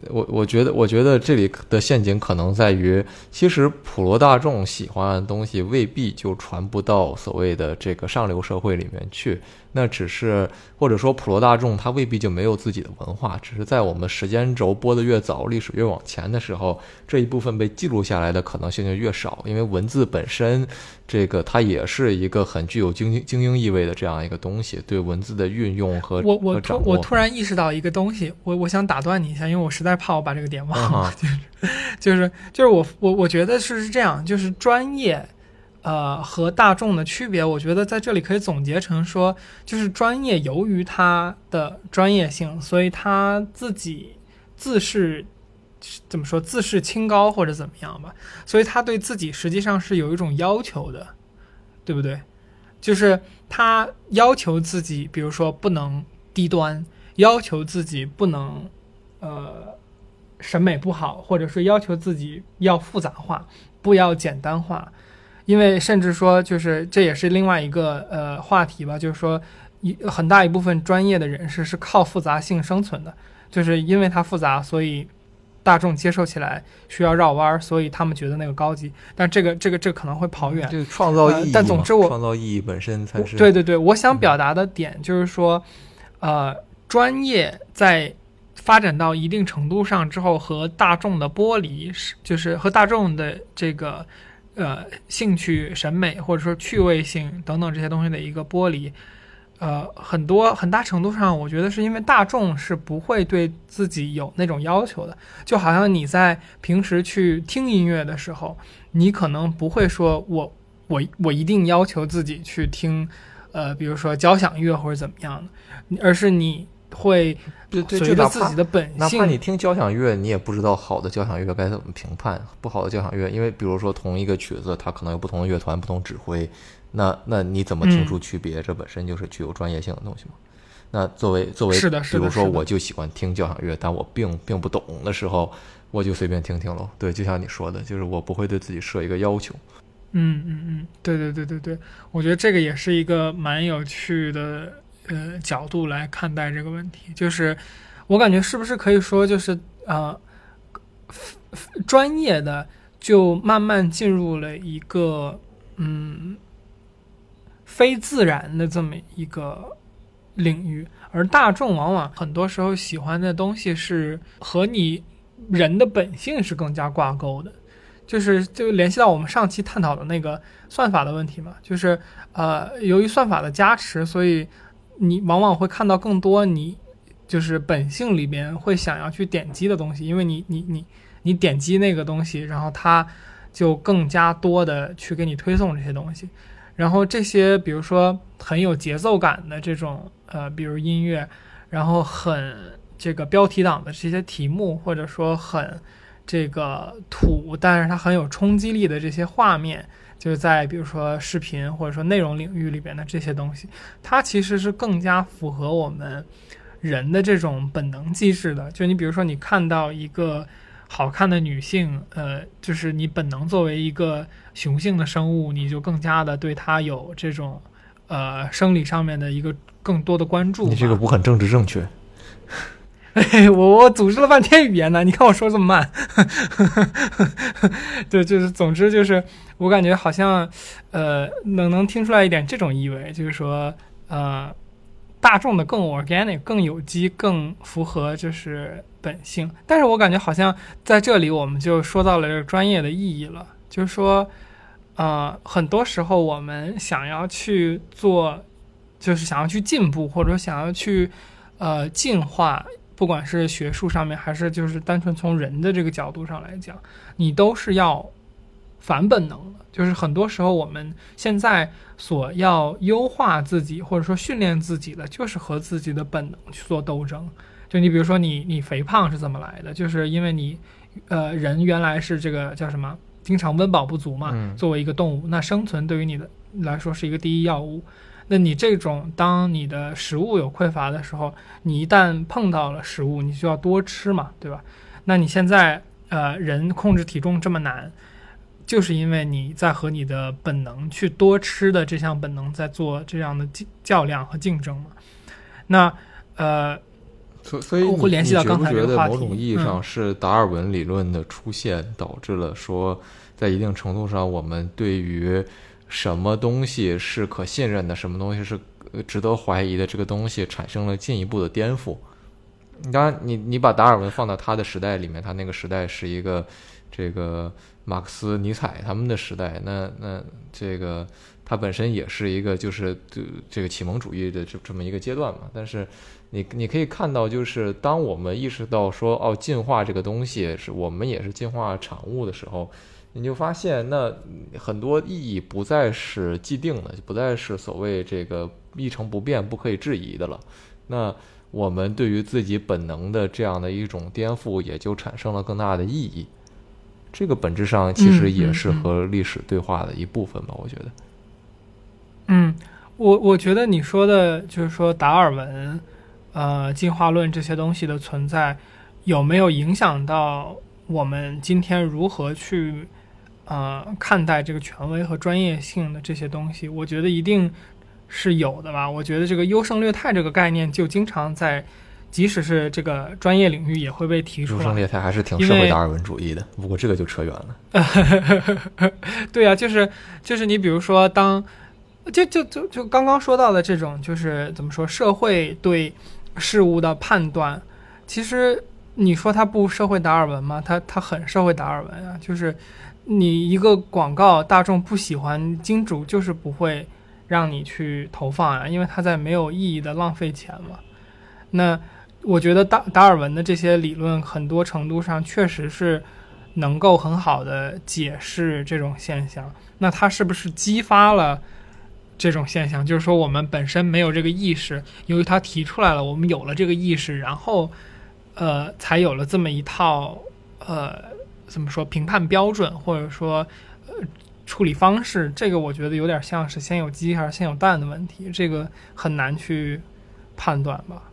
S2: 我我觉得我觉得这里的陷阱可能在于，其实普罗大众喜欢的东西未必就传不到所谓的这个上流社会里面去，那只是或者说普罗大众他未必就没有自己的文化，只是在我们时间轴播的越早，历史越往前的时候，这一部分被记录下来的可能性就越少，因为文字本身这个它也是一个很具有精英精英意味的这样一个东西，对文字的运用和
S1: 我我突
S2: 和。
S1: 我突然意识到一个东西，我我想打断你一下，因为我实在怕我把这个点忘了。
S2: 嗯哈
S1: 就是就是我我我觉得是是这样，就是专业，呃和大众的区别，我觉得在这里可以总结成说，就是专业由于它的专业性，所以他自己自视怎么说自视清高或者怎么样吧，所以他对自己实际上是有一种要求的，对不对？就是他要求自己，比如说不能低端，要求自己不能呃审美不好，或者是要求自己要复杂化，不要简单化。因为甚至说，就是这也是另外一个呃话题吧，就是说一很大一部分专业的人士是靠复杂性生存的，就是因为它复杂，所以大众接受起来需要绕弯儿，所以他们觉得那个高级。但这个这个这个可能会跑远。
S2: 就创造意义、
S1: 呃但总之我
S2: 创造意义本身才是
S1: 对对对，我想表达的点就是说，呃，专业在发展到一定程度上之后，和大众的剥离是，就是和大众的这个呃兴趣、审美或者说趣味性等等这些东西的一个剥离。呃，很多很大程度上，我觉得是因为大众是不会对自己有那种要求的，就好像你在平时去听音乐的时候，你可能不会说我我我一定要求自己去听，呃，比如说交响乐或者怎么样的，而是你会
S2: 对对，
S1: 随
S2: 就哪怕
S1: 着自己的本性
S2: 哪怕，你听交响乐，你也不知道好的交响乐该怎么评判，不好的交响乐，因为比如说同一个曲子，它可能有不同的乐团、不同指挥，那那你怎么听
S1: 嗯
S2: 出区别？这本身就是具有专业性的东西嘛。那作为作为，
S1: 是的是的
S2: 比如说我就喜欢听交响乐，但我并并不懂的时候，我就随便听听喽。对，就像你说的，就是我不会对自己设一个要求。
S1: 嗯嗯嗯，对对对对对，我觉得这个也是一个蛮有趣的呃角度来看待这个问题，就是我感觉是不是可以说就是呃专业的就慢慢进入了一个嗯非自然的这么一个领域，而大众往往很多时候喜欢的东西是和你人的本性是更加挂钩的。就是就联系到我们上期探讨的那个算法的问题嘛，就是呃，由于算法的加持，所以你往往会看到更多你就是本性里边会想要去点击的东西，因为你你你你点击那个东西，然后它就更加多的去给你推送这些东西，然后这些比如说很有节奏感的这种呃，比如音乐，然后很这个标题党的这些题目，或者说很这个土，但是它很有冲击力的这些画面，就是在比如说视频或者说内容领域里边的这些东西，它其实是更加符合我们人的这种本能机制的。就你比如说，你看到一个好看的女性，呃，就是你本能作为一个雄性的生物，你就更加的对它有这种呃生理上面的一个更多的关注。
S2: 你这个不很政治正确。
S1: 嘿，我我组织了半天语言呢，你看我说这么慢。对，就是总之就是我感觉好像，呃，能能听出来一点这种意味，就是说，呃，大众的更 organic、更有机、更符合就是本性。但是我感觉好像在这里我们就说到了这个专业的意义了，就是说，呃，很多时候我们想要去做，就是想要去进步，或者想要去呃进化。不管是学术上面，还是就是单纯从人的这个角度上来讲，你都是要反本能的。就是很多时候我们现在所要优化自己或者说训练自己的，就是和自己的本能去做斗争。就你比如说你你肥胖是怎么来的？就是因为你呃人原来是这个叫什么，经常温饱不足嘛。
S2: 嗯
S1: 作为一个动物，那生存对于你的来说是一个第一要务。那你这种当你的食物有匮乏的时候，你一旦碰到了食物，你就要多吃嘛，对吧？那你现在呃人控制体重这么难，就是因为你在和你的本能去多吃的这项本能在做这样的较较量和竞争嘛。那呃
S2: 所所以
S1: 会联系到刚才这个话题
S2: 得某种意义
S1: 嗯
S2: 上是达尔文理论的出现导致了说，在一定程度上我们对于什么东西是可信任的，什么东西是值得怀疑的，这个东西产生了进一步的颠覆。当然你，你把达尔文放到他的时代里面，他那个时代是一个这个马克思、尼采他们的时代，那那这个他本身也是一个就是这这个启蒙主义的这这么一个阶段嘛。但是你你可以看到，就是当我们意识到说哦，进化这个东西是我们也是进化产物的时候，你就发现那很多意义不再是既定的，不再是所谓这个一成不变、不可以质疑的了。那我们对于自己本能的这样的一种颠覆，也就产生了更大的意义。这个本质上其实也是和历史对话的一部分吧，我觉得。
S1: 嗯，我我觉得你说的就是说达尔文，呃，进化论这些东西的存在，有没有影响到我们今天如何去呃看待这个权威和专业性的这些东西？我觉得一定是有的吧。我觉得这个优胜劣汰这个概念就经常在，即使是这个专业领域也会被提出来。
S2: 优胜劣汰还是挺社会达尔文主义的，不过这个就扯远了。
S1: 对啊，就是就是你比如说当，就就就就刚刚说到的这种，就是怎么说，社会对事物的判断，其实你说它不社会达尔文吗？它它很社会达尔文啊，就是你一个广告，大众不喜欢，金主就是不会让你去投放啊，因为它在没有意义的浪费钱嘛。那我觉得达达尔文的这些理论，很多程度上确实是能够很好的解释这种现象。那它是不是激发了这种现象？就是说，我们本身没有这个意识，由于他提出来了，我们有了这个意识，然后呃，才有了这么一套呃，怎么说评判标准，或者说呃处理方式。这个我觉得有点像是先有鸡还是先有蛋的问题，这个很难去判断吧。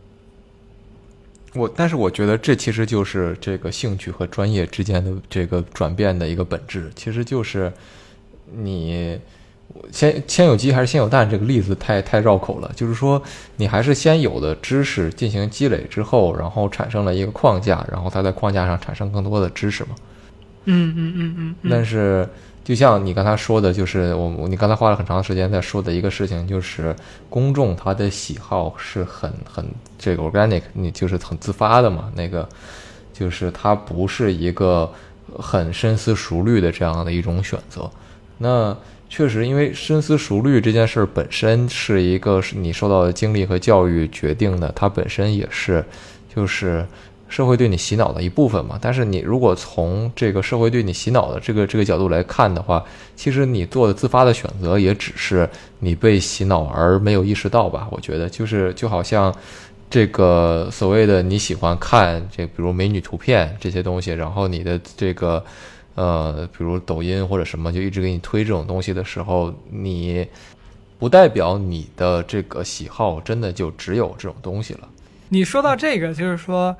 S2: 我但是我觉得这其实就是这个兴趣和专业之间的这个转变的一个本质，其实就是你先先有鸡还是先有蛋这个例子太太绕口了，就是说你还是先有的知识进行积累之后，然后产生了一个框架，然后它在框架上产生更多的知识嘛。
S1: 嗯嗯嗯嗯。
S2: 但是，就像你刚才说的，就是我你刚才花了很长时间在说的一个事情，就是公众他的喜好是很很这个 organic，你就是很自发的嘛。那个就是它不是一个很深思熟虑的这样的一种选择。那确实，因为深思熟虑这件事本身是一个是你受到的经历和教育决定的，它本身也是就是。社会对你洗脑的一部分嘛，但是你如果从这个社会对你洗脑的这个这个角度来看的话，其实你做的自发的选择也只是你被洗脑而没有意识到吧？我觉得就是就好像这个所谓的你喜欢看这比如美女图片这些东西，然后你的这个呃比如抖音或者什么就一直给你推这种东西的时候，你不代表你的这个喜好真的就只有这种东西了。
S1: 你说到这个，就是说。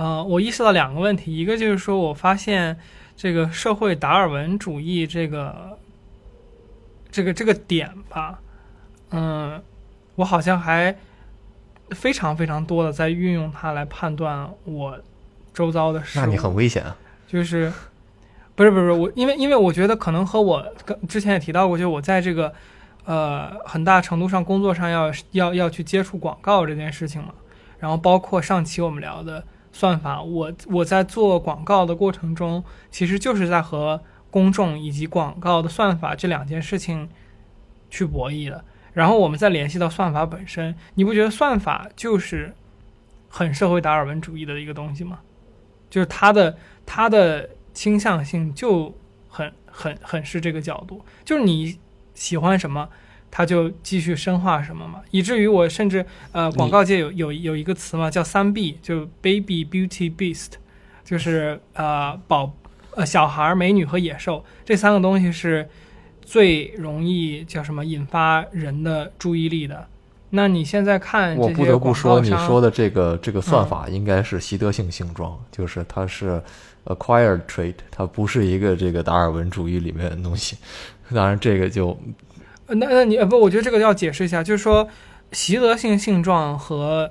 S1: 呃，我意识到两个问题，一个就是说我发现这个社会达尔文主义这个这个这个点吧，嗯，我好像还非常非常多的在运用它来判断我周遭的事物。
S2: 那你很危险啊！
S1: 就是不是不是我，因为因为我觉得可能和我跟之前也提到过，就是我在这个呃很大程度上工作上要要要去接触广告这件事情嘛，然后包括上期我们聊的。算法，我我在做广告的过程中，其实就是在和公众以及广告的算法这两件事情去博弈的。然后我们再联系到算法本身，你不觉得算法就是很社会达尔文主义的一个东西吗？就是他的他的倾向性就很很很是这个角度，就是你喜欢什么，他就继续深化什么嘛，以至于我甚至呃广告界有有有一个词嘛，叫三 B，就 Baby Beauty Beast，就是呃宝呃小孩、美女和野兽这三个东西是最容易叫什么引发人的注意力的。那你现在看
S2: 我不得不说，你说的这个这个算法应该是习得性性状，就是它是 acquired trait，它不是一个这个达尔文主义里面的东西。当然，这个就
S1: 呃那那你呃不，我觉得这个要解释一下，就是说习得性性状和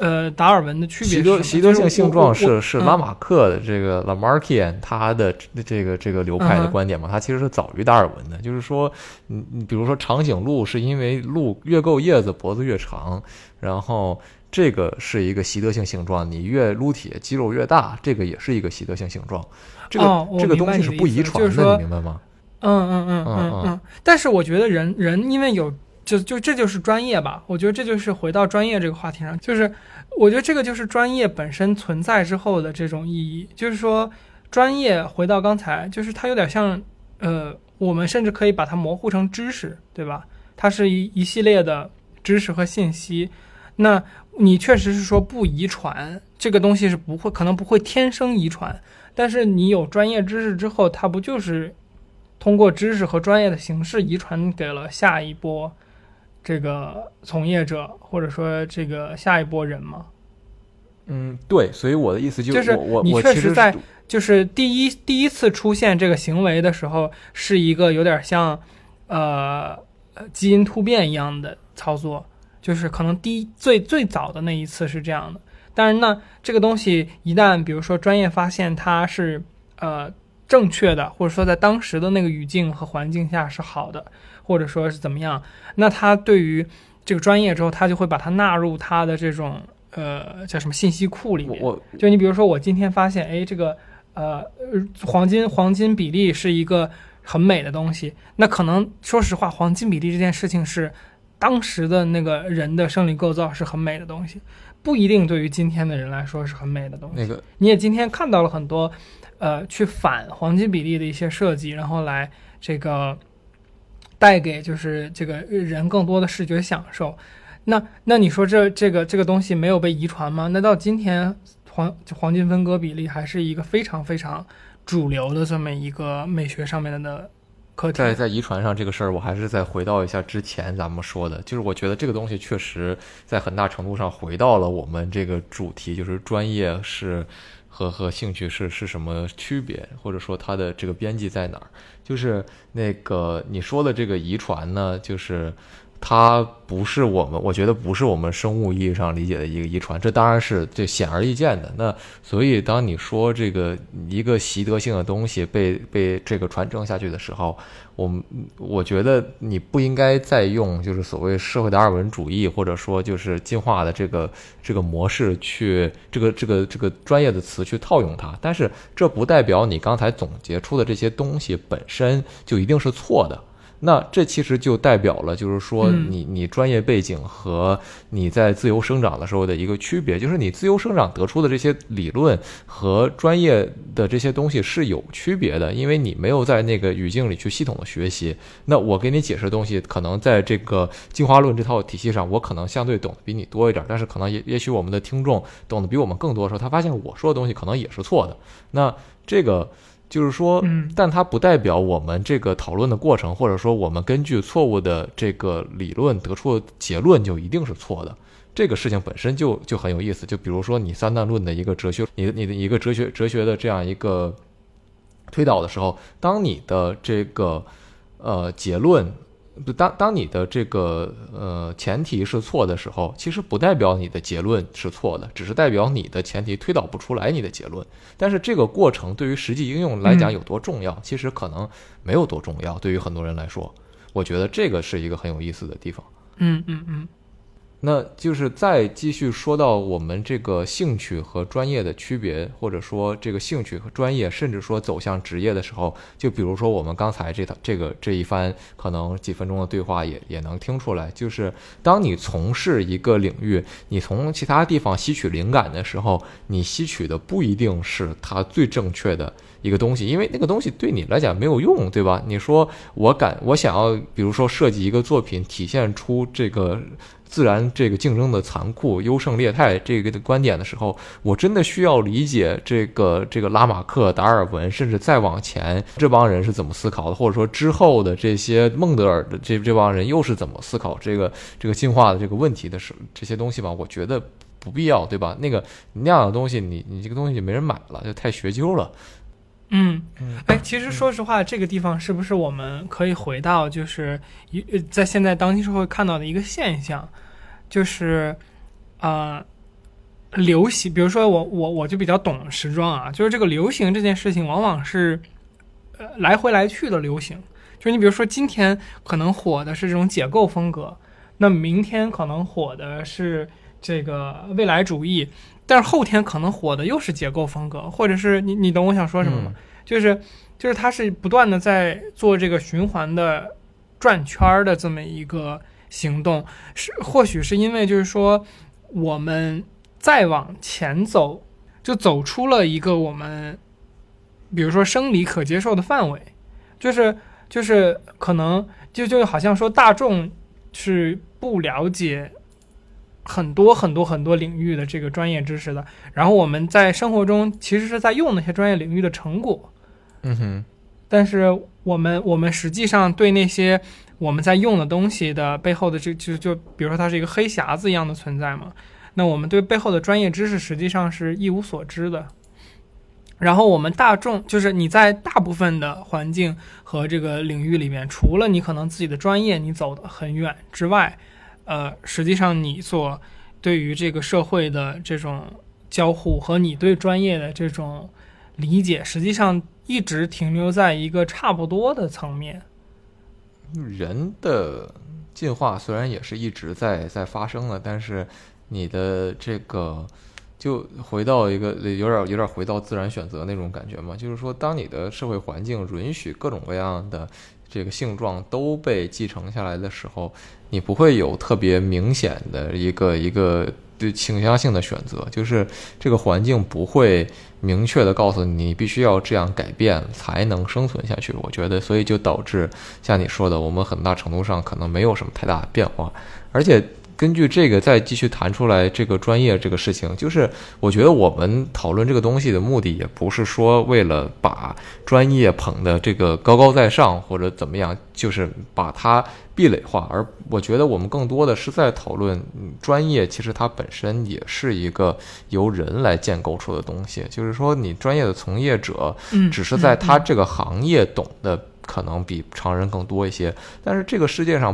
S1: 呃达尔文的区别
S2: 习
S1: 是什么
S2: 得习得性性状
S1: 是
S2: 是是拉马克的这个 Lamarckian 他的这个这个流派的观点嘛，他其实是早于达尔文的，就是说，你你比如说长颈鹿是因为鹿越够叶子脖子越长，然后。这个是一个习得性性状，你越撸铁肌肉越大，这个也是一个习得性性状。这个、
S1: 哦
S2: 这个东西是不遗传的，
S1: 就是
S2: 你明白吗？
S1: 嗯嗯嗯
S2: 嗯
S1: 嗯，但是我觉得人人因为有就就这就是专业吧，我觉得这就是回到专业这个话题上，就是我觉得这个就是专业本身存在之后的这种意义，就是说专业回到刚才，就是它有点像呃，我们甚至可以把它模糊成知识，对吧？它是一一系列的知识和信息，那你确实是说不遗传这个东西是不会可能不会天生遗传，但是你有专业知识之后，它不就是通过知识和专业的形式遗传给了下一波这个从业者，或者说这个下一波人吗？
S2: 嗯，对，所以我的意思就
S1: 就是你确实在就是第一第一次出现这个行为的时候，是一个有点像呃呃基因突变一样的操作，就是可能第一最最早的那一次是这样的。但是呢，这个东西一旦比如说专业发现它是呃正确的，或者说在当时的那个语境和环境下是好的，或者说是怎么样，那他对于这个专业之后，他就会把它纳入他的这种呃叫什么信息库里面。就你比如说，我今天发现，哎，这个呃呃黄金黄金比例是一个很美的东西，那可能说实话，黄金比例这件事情是当时的那个人的生理构造是很美的东西，不一定对于今天的人来说是很美的东西。
S2: 那个
S1: 你也今天看到了很多，呃，去反黄金比例的一些设计，然后来这个带给就是这个人更多的视觉享受。那那你说这这个这个东西没有被遗传吗？那到今天黄黄金分割比例还是一个非常非常主流的这么一个美学上面的课题。
S2: 在在遗传上这个事儿，我还是再回到一下之前咱们说的，就是我觉得这个东西确实在很大程度上回到了我们这个主题，就是专业是和和兴趣是是什么区别，或者说它的这个边际在哪儿？就是那个你说的这个遗传呢，就是。它不是我们，我觉得不是我们生物意义上理解的一个遗传，这当然是这显而易见的。那所以，当你说这个一个习得性的东西被被这个传承下去的时候，我我觉得你不应该再用就是所谓社会达尔文主义或者说就是进化的这个这个模式去这个这个这个专业的词去套用它，但是这不代表你刚才总结出的这些东西本身就一定是错的。那这其实就代表了，就是说
S1: 嗯
S2: 你你专业背景和你在自由生长的时候的一个区别，就是你自由生长得出的这些理论和专业的这些东西是有区别的，因为你没有在那个语境里去系统的学习。那我给你解释的东西，可能在这个进化论这套体系上，我可能相对懂得比你多一点，但是可能也也许我们的听众懂得比我们更多的时候，他发现我说的东西可能也是错的。那这个。就是说，
S1: 嗯
S2: 但它不代表我们这个讨论的过程，或者说我们根据错误的这个理论得出的结论就一定是错的。这个事情本身就就很有意思。就比如说你三段论的一个哲学，你的你的一个哲学哲学的这样一个推导的时候，当你的这个呃结论，不当当你的这个呃前提是错的时候，其实不代表你的结论是错的，只是代表你的前提推导不出来你的结论。但是这个过程对于实际应用来讲
S1: 嗯
S2: 有多重要，其实可能没有多重要。对于很多人来说，我觉得这个是一个很有意思的地方。
S1: 嗯嗯嗯，
S2: 那就是再继续说到我们这个兴趣和专业的区别，或者说这个兴趣和专业，甚至说走向职业的时候，就比如说我们刚才这套这个这一番可能几分钟的对话也也能听出来，就是当你从事一个领域，你从其他地方吸取灵感的时候，你吸取的不一定是它最正确的。一个东西，因为那个东西对你来讲没有用，对吧？你说我敢，我想要，比如说设计一个作品，体现出这个自然这个竞争的残酷、优胜劣汰这个的观点的时候，我真的需要理解这个这个拉马克、达尔文，甚至再往前这帮人是怎么思考的，或者说之后的这些孟德尔的这这帮人又是怎么思考这个这个进化的这个问题的时这些东西吧？我觉得不必要，对吧？那个那样的东西，你你这个东西就没人买了，就太学究了。
S1: 嗯，哎，其实说实话，这个地方是不是我们可以回到，就是一在现在当今社会看到的一个现象，就是啊，流行，比如说我我我就比较懂时装啊，就是这个流行这件事情，往往是呃来回来去的流行。就你比如说今天可能火的是这种解构风格，那明天可能火的是这个未来主义。但是后天可能火的又是结构风格，或者是你你懂我想说什么吗？就是就是它是不断的在做这个循环的转圈儿的这么一个行动，是或许是因为就是说我们再往前走，就走出了一个我们比如说生理可接受的范围，就是就是可能就就好像说大众是不了解。很多很多很多领域的这个专业知识的，然后我们在生活中其实是在用那些专业领域的成果，
S2: 嗯哼，
S1: 但是我们我们实际上对那些我们在用的东西的背后的这就就比如说它是一个黑匣子一样的存在嘛，那我们对背后的专业知识实际上是一无所知的。然后我们大众就是你在大部分的环境和这个领域里面，除了你可能自己的专业你走得很远之外。呃，实际上你所对于这个社会的这种交互和你对专业的这种理解，实际上一直停留在一个差不多的层面。
S2: 人的进化虽然也是一直在在发生的，但是你的这个就回到一个有点有点回到自然选择那种感觉嘛，就是说，当你的社会环境允许各种各样的。这个性状都被继承下来的时候，你不会有特别明显的一个一个对倾向性的选择，就是这个环境不会明确的告诉你必须要这样改变才能生存下去。我觉得，所以就导致像你说的，我们很大程度上可能没有什么太大变化，而且。根据这个再继续谈出来这个专业这个事情，就是我觉得我们讨论这个东西的目的，也不是说为了把专业捧的这个高高在上或者怎么样，就是把它壁垒化。而我觉得我们更多的是在讨论专业，其实它本身也是一个由人来建构出的东西。就是说，你专业的从业者，只是在他这个行业懂的可能比常人更多一些，但是这个世界上。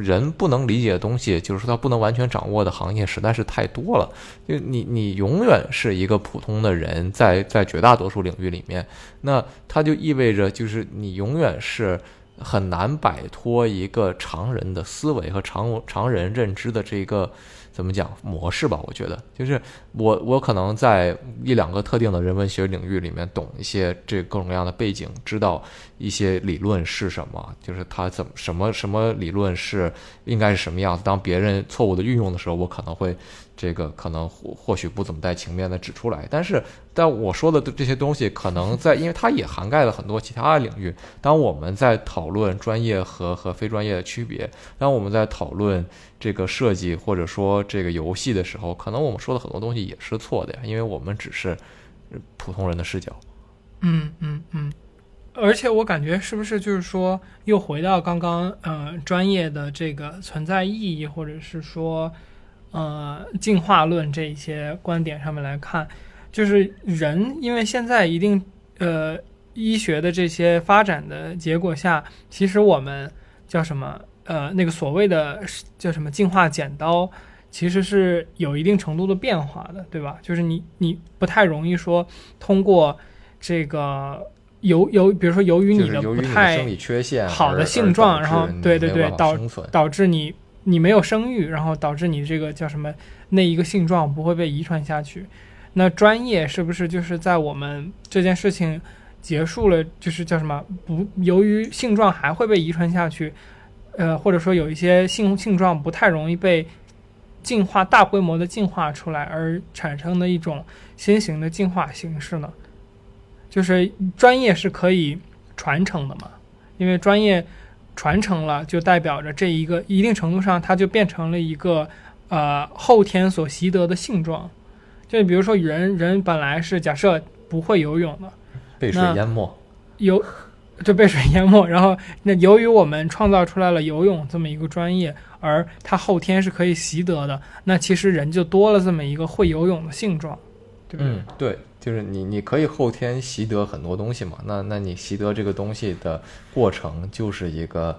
S2: 人不能理解的东西，就是说他不能完全掌握的行业实在是太多了。就你，你永远是一个普通的人，在在绝大多数领域里面，那它就意味着，就是你永远是很难摆脱一个常人的思维和常常人认知的这个。怎么讲模式吧？我觉得就是我我可能在一两个特定的人文学领域里面懂一些这各种各样的背景，知道一些理论是什么，就是它怎么什么什么理论是应该是什么样子。当别人错误的运用的时候，我可能会。这个可能或或许不怎么带情面的指出来，但是但我说的这些东西，可能在，因为它也涵盖了很多其他的领域。当我们在讨论专业和和非专业的区别，当我们在讨论这个设计或者说这个游戏的时候，可能我们说的很多东西也是错的呀，因为我们只是普通人的视角。
S1: 嗯嗯嗯，而且我感觉是不是就是说，又回到刚刚呃专业的这个存在意义，或者是说。呃，进化论这一些观点上面来看，就是人，因为现在一定呃医学的这些发展的结果下，其实我们叫什么呃那个所谓的叫什么进化剪刀，其实是有一定程度的变化的，对吧？就是你你不太容易说通过这个由由比如说由于你的不太
S2: 生理缺陷
S1: 好的性状，然后对对对导导致你。你没有生育，然后导致你这个叫什么那一个性状不会被遗传下去。那专业是不是就是在我们这件事情结束了，就是叫什么不由于性状还会被遗传下去，呃，或者说有一些性性状不太容易被进化大规模的进化出来而产生的一种新型的进化形式呢？就是专业是可以传承的嘛？因为专业传承了，就代表着这一个一定程度上，它就变成了一个呃后天所习得的性状。就比如说人人本来是假设不会游泳的，
S2: 被水淹没，
S1: 游就被水淹没，然后那由于我们创造出来了游泳这么一个专业，而它后天是可以习得的，那其实人就多了这么一个会游泳的性状，对对？
S2: 嗯，对，就是你你可以后天习得很多东西嘛，那那你习得这个东西的过程就是一个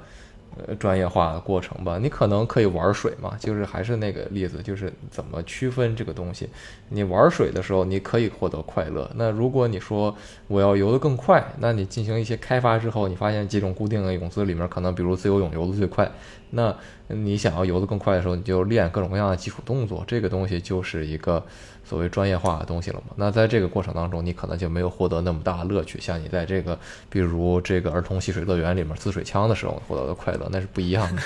S2: 专业化的过程吧。你可能可以玩水嘛，就是还是那个例子，就是怎么区分这个东西。你玩水的时候，你可以获得快乐。那如果你说我要游得更快，那你进行一些开发之后，你发现几种固定的泳姿里面，可能比如自由泳游得最快。那你想要游得更快的时候，你就练各种各样的基础动作。这个东西就是一个所谓专业化的东西了嘛。那在这个过程当中，你可能就没有获得那么大的乐趣，像你在这个比如这个儿童戏水乐园里面滋水枪的时候获得的快乐，那是不一样的。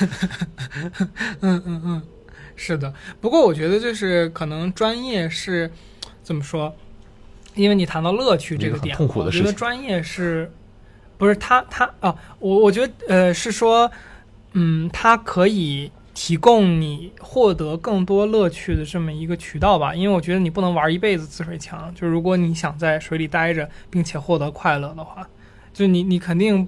S1: 嗯嗯嗯，是的。不过我觉得就是可能专业是怎么说？因为你谈到乐趣这个点，
S2: 痛苦的
S1: 我觉得专业是不是他他啊？我我觉得呃是说，嗯，它可以提供你获得更多乐趣的这么一个渠道吧。因为我觉得你不能玩一辈子滋水枪，就如果你想在水里待着并且获得快乐的话，就你你肯定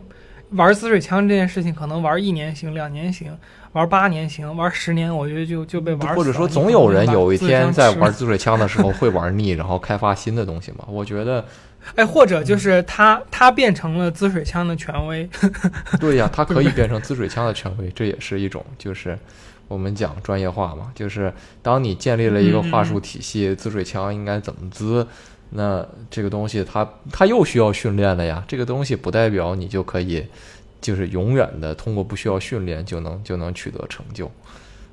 S1: 玩滋水枪这件事情，可能玩一年行，两年行。玩八年行，玩十年，我觉得就就被玩。
S2: 或者说，总有人有一天在玩滋水枪的时候会玩腻，然后开发新的东西嘛。我觉得，
S1: 哎，或者就是他他变成了滋水枪的权威，
S2: 对呀，它可以变成滋水枪的权威，这也是一种，就是我们讲专业化嘛。就是当你建立了一个话术体系，滋水枪应该怎么滋，那这个东西它它又需要训练了呀。这个东西不代表你就可以，就是永远的通过不需要训练就能就能取得成就。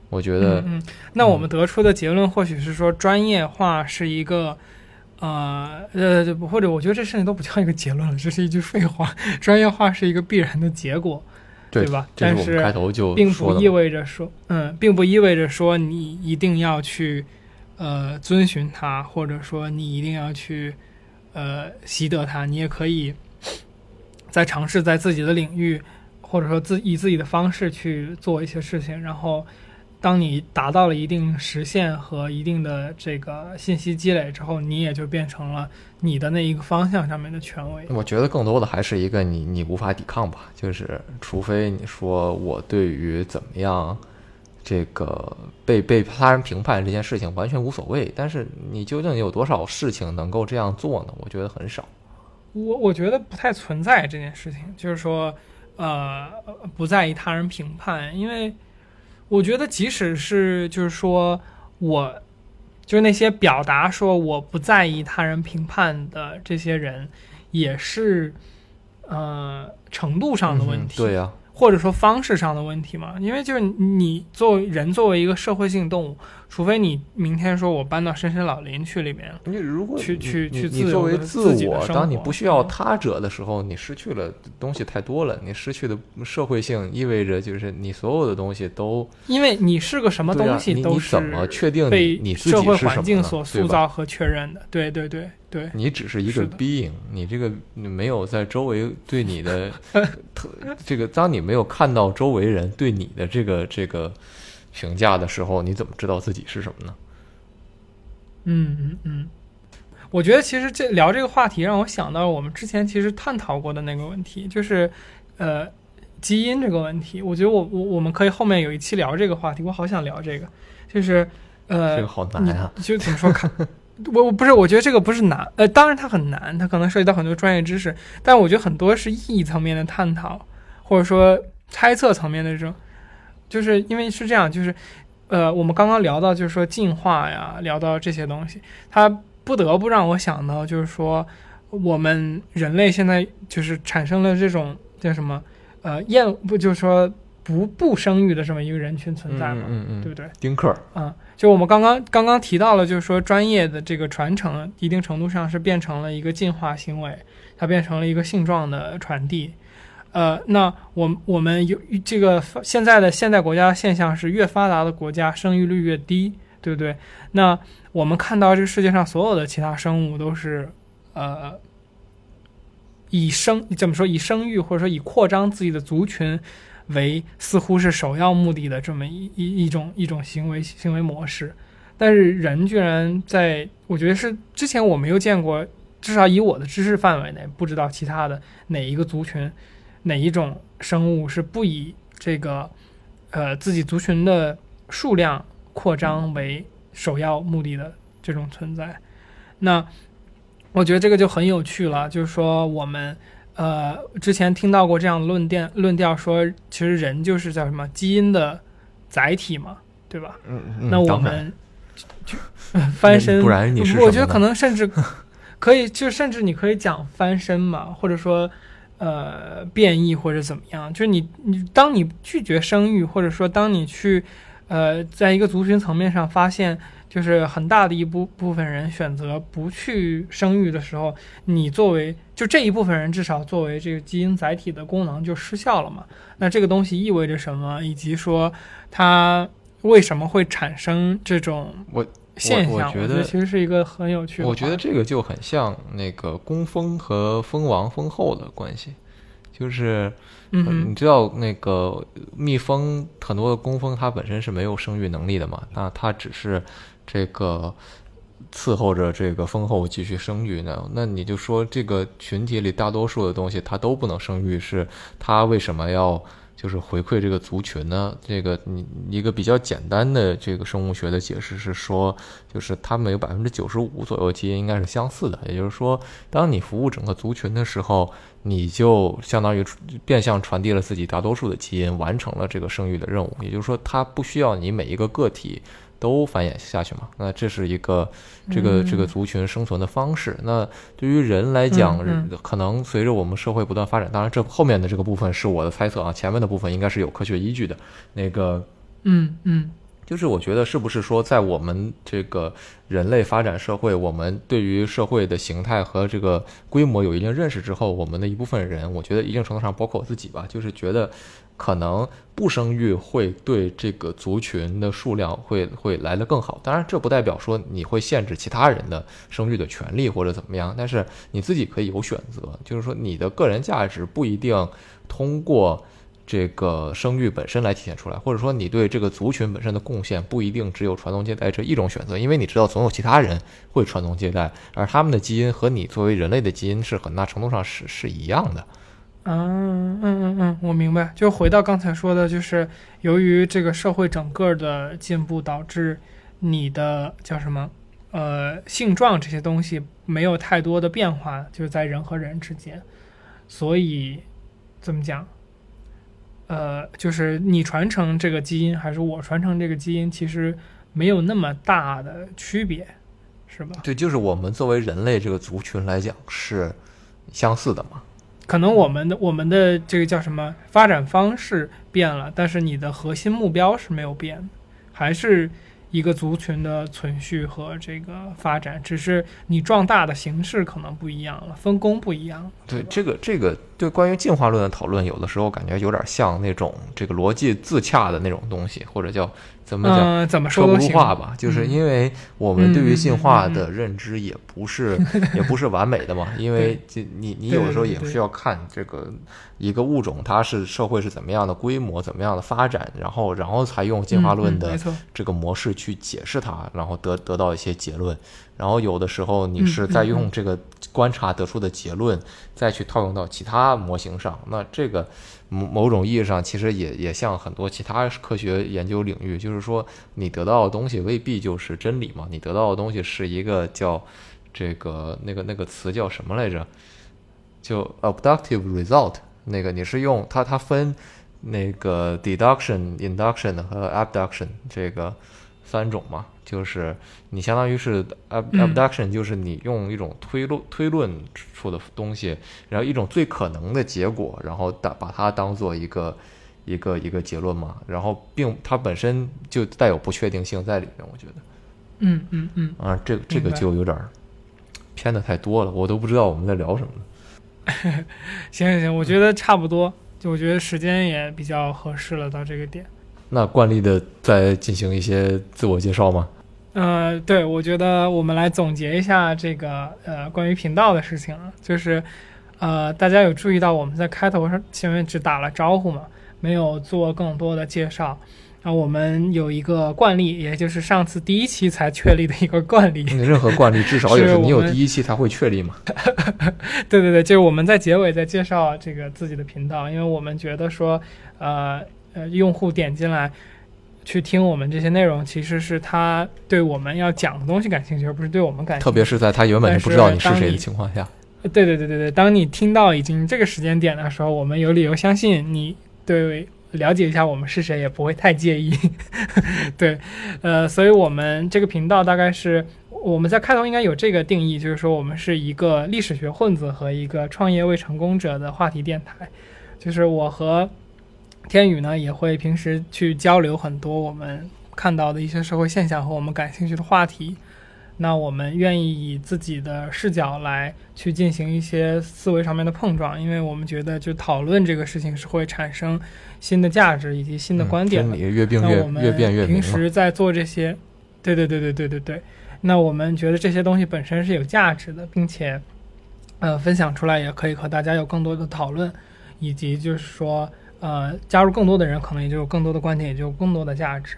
S2: 我觉得，
S1: 嗯嗯，那我们得出的结论或许是说，专业化是一个，呃呃，或者我觉得这甚至都不叫一个结论了，这是一句废话。专业化是一个必然的结果，
S2: 对
S1: 吧但是
S2: 开头就
S1: 并不意。味着说，嗯，并不意味着说你一定要去，呃，遵循它，或者说你一定要去，呃，习得它。你也可以在尝试在自己的领域，或者说自以自己的方式去做一些事情，然后。当你达到了一定实现和一定的这个信息积累之后，你也就变成了你的那一个方向上面的权威。
S2: 我觉得更多的还是一个你你无法抵抗吧，就是除非你说我对于怎么样这个被被他人评判这件事情完全无所谓，但是你究竟有多少事情能够这样做呢？我觉得很少。
S1: 我我觉得不太存在这件事情，就是说，呃，不在意他人评判，因为我觉得即使是就是说我，就是那些表达说我不在意他人评判的这些人，也是呃程度上的问题，
S2: 嗯对呀、
S1: 或者说方式上的问题嘛。因为就是你作为人作为一个社会性动物，除非你明天说我搬到深山老林去里面了。
S2: 你如果
S1: 去去去
S2: 你作为
S1: 自
S2: 我，当你不需要
S1: 嗯
S2: 他者的时候，你失去了东西太多了。你失去的社会性意味着就是你所有的东西都
S1: 因为你是个什么东西，
S2: 你
S1: 都是
S2: 你怎么确定
S1: 被社会环境所塑造和确认的。对对对对，
S2: 你只是一个 being，你这个你没有在周围对你的 特这个，当你没有看到周围人对你的这个这个评价的时候，你怎么知道自己是什么呢？
S1: 嗯嗯嗯。我觉得其实这聊这个话题让我想到我们之前其实探讨过的那个问题，就是呃基因这个问题。我觉得我我我们可以后面有一期聊这个话题，我好想聊这个，就是呃
S2: 这个好难啊！
S1: 就怎么说看，我我不是，我觉得这个不是难，呃，当然它很难，它可能涉及到很多专业知识，但我觉得很多是意义层面的探讨，或者说猜测层面的这种，就是因为是这样，就是呃，我们刚刚聊到就是说进化呀，聊到这些东西，它不得不让我想到，就是说我们人类现在就是产生了这种叫什么呃厌不就是说不不生育的这么一个人群存在嘛，
S2: 嗯嗯，
S1: 对不对？
S2: 丁克，
S1: 啊、就我们刚刚刚刚提到了，就是说专业的这个传承，一定程度上是变成了一个进化行为，它变成了一个性状的传递。呃，那我我们有这个发现在的现代国家现象是，越发达的国家生育率越低，对不对？那我们看到这个世界上所有的其他生物都是，呃，以生怎么说以生育或者说以扩张自己的族群为似乎是首要目的的这么一一一种一种行为行为模式，但是人居然在我觉得是之前我没有见过，至少以我的知识范围内，不知道其他的哪一个族群哪一种生物是不以这个呃自己族群的数量扩张为首要目的的这种存在。那我觉得这个就很有趣了，就是说我们呃之前听到过这样的论调，论调说其实人就是叫什么基因的载体嘛，对吧？
S2: 嗯嗯，
S1: 那我们就就翻身，
S2: 不然你是
S1: 我觉得可能甚至可以，就甚至你可以讲翻身嘛，或者说呃变异或者怎么样。就是你你当你拒绝生育，或者说当你去呃在一个族群层面上发现。就是很大的一部部分人选择不去生育的时候，你作为就这一部分人，至少作为这个基因载体的功能就失效了嘛？那这个东西意味着什么？以及说它为什么会产生这种
S2: 我
S1: 现象？
S2: 我觉得
S1: 其实是一个很有趣的。
S2: 我觉得这个就很像那个工蜂和蜂王蜂后的关系，就是
S1: 嗯
S2: 呃你，知道那个蜜蜂很多的工蜂它本身是没有生育能力的嘛，那它只是这个伺候着这个蜂后继续生育呢。那你就说这个群体里大多数的东西它都不能生育，是它为什么要就是回馈这个族群呢？这个你一个比较简单的这个生物学的解释是说，就是它们有百分之九十五左右基因应该是相似的，也就是说，当你服务整个族群的时候，你就相当于变相传递了自己大多数的基因，完成了这个生育的任务。也就是说，它不需要你每一个个体都繁衍下去嘛？那这是一个这个这个族群生存的方式。那对于人来讲，
S1: 嗯
S2: 可能随着我们社会不断发展，当然这后面的这个部分是我的猜测啊，前面的部分应该是有科学依据的。那个
S1: 嗯嗯
S2: 就是我觉得是不是说，在我们这个人类发展社会，我们对于社会的形态和这个规模有一定认识之后，我们的一部分人，我觉得一定程度上包括我自己吧，就是觉得可能不生育会对这个族群的数量会会来得更好。当然，这不代表说你会限制其他人的生育的权利或者怎么样，但是你自己可以有选择，就是说你的个人价值不一定通过。这个生育本身来体现出来，或者说你对这个族群本身的贡献不一定只有传宗接代这一种选择，因为你知道总有其他人会传宗接代，而他们的基因和你作为人类的基因是很大程度上是是一样的。
S1: 啊嗯嗯嗯，我明白。就回到刚才说的，就是由于这个社会整个的进步，导致你的叫什么呃性状这些东西没有太多的变化，就是在人和人之间，所以怎么讲？呃，就是你传承这个基因，还是我传承这个基因，其实没有那么大的区别，是吧？
S2: 对，就是我们作为人类这个族群来讲是相似的嘛。
S1: 可能我们的我们的这个叫什么发展方式变了，但是你的核心目标是没有变的，还是一个族群的存续和这个发展，只是你壮大的形式可能不一样了，分工不一样。
S2: 对这个这个对关于进化论的讨论，有的时候感觉有点像那种这个逻辑自洽的那种东西，或者叫怎么讲？
S1: 嗯，怎么
S2: 说不出。话吧，就是
S1: 嗯
S2: 因为我们对于进化的认知也不是 也不是完美的嘛，因为这你你有的时候也需要看这个一个物种它是社会是怎么样的规模、怎么样的发展，然后然后才用进化论的这个模式去解释它，然后得得到一些结论。然后有的时候你
S1: 嗯
S2: 是在
S1: 嗯
S2: 用这个观察得出的结论，再去套用到其他模型上。那这个某某种意义上，其实也也像很多其他科学研究领域，就是说你得到的东西未必就是真理嘛，你得到的东西是一个叫这个那个那个词叫什么来着？就 abductive result。那个你是用它它分那个 deduction、induction 和 abduction 这个三种嘛，就是你相当于是 ab
S1: 嗯
S2: abduction，就是你用一种推论推论出的东西，然后一种最可能的结果，然后当把它当做一个一个一个结论嘛。然后并它本身就带有不确定性在里面，我觉得
S1: 嗯嗯嗯，
S2: 啊，这个
S1: 这个
S2: 就有点儿偏的太多了，我都不知道我们在聊什么了。
S1: 行行行，我觉得差不多，就我觉得时间也比较合适了，到这个点。
S2: 那惯例的再进行一些自我介绍吗？
S1: 呃，对，我觉得我们来总结一下这个呃关于频道的事情啊，就是呃大家有注意到我们在开头上前面只打了招呼嘛，没有做更多的介绍。啊，我们有一个惯例，也就是上次第一期才确立的一个惯例，
S2: 任何惯例至少 也是你有第一期才会确立嘛。
S1: 对对对，就是我们在结尾在介绍这个自己的频道，因为我们觉得说，呃呃，用户点进来去听我们这些内容，其实是他对我们要讲的东西感兴趣，而不是对我们感兴趣。
S2: 特别是在他原本就不知道你是谁的情况下，
S1: 对对对对对，当你听到已经这个时间点的时候，我们有理由相信你对了解一下我们是谁也不会太介意。对，呃，所以我们这个频道大概是我们在开头应该有这个定义，就是说我们是一个历史学混子和一个创业未成功者的话题电台。就是我和天宇呢也会平时去交流很多我们看到的一些社会现象和我们感兴趣的话题。那我们愿意以自己的视角来去进行一些思维上面的碰撞，因为我们觉得就讨论这个事情是会产生新的价值以及新的观点的。
S2: 嗯越变越
S1: 那我们
S2: 越变越
S1: 平。时在做这些，对对对对对对对。那我们觉得这些东西本身是有价值的，并且，呃，分享出来也可以和大家有更多的讨论，以及就是说，呃，加入更多的人，可能也就有更多的观点，也就有更多的价值。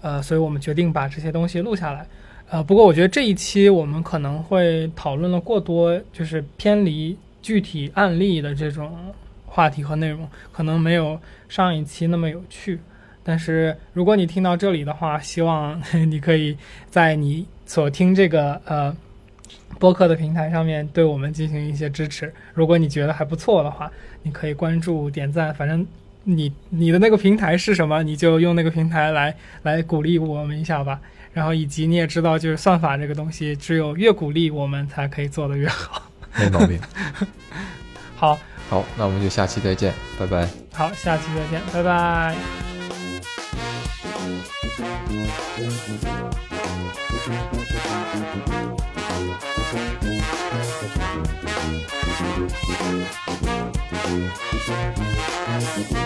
S1: 呃，所以我们决定把这些东西录下来。呃，不过我觉得这一期我们可能会讨论了过多，就是偏离具体案例的这种话题和内容，可能没有上一期那么有趣。但是如果你听到这里的话，希望你可以在你所听这个呃播客的平台上面对我们进行一些支持。如果你觉得还不错的话，你可以关注、点赞，反正你你的那个平台是什么，你就用那个平台来来鼓励我们一下吧，然后以及你也知道，就是算法这个东西，只有越鼓励我们才可以做得越好。
S2: 没毛病。
S1: 好，
S2: 好那我们就下期再见，拜拜。
S1: 好，下期再见，拜拜。嗯。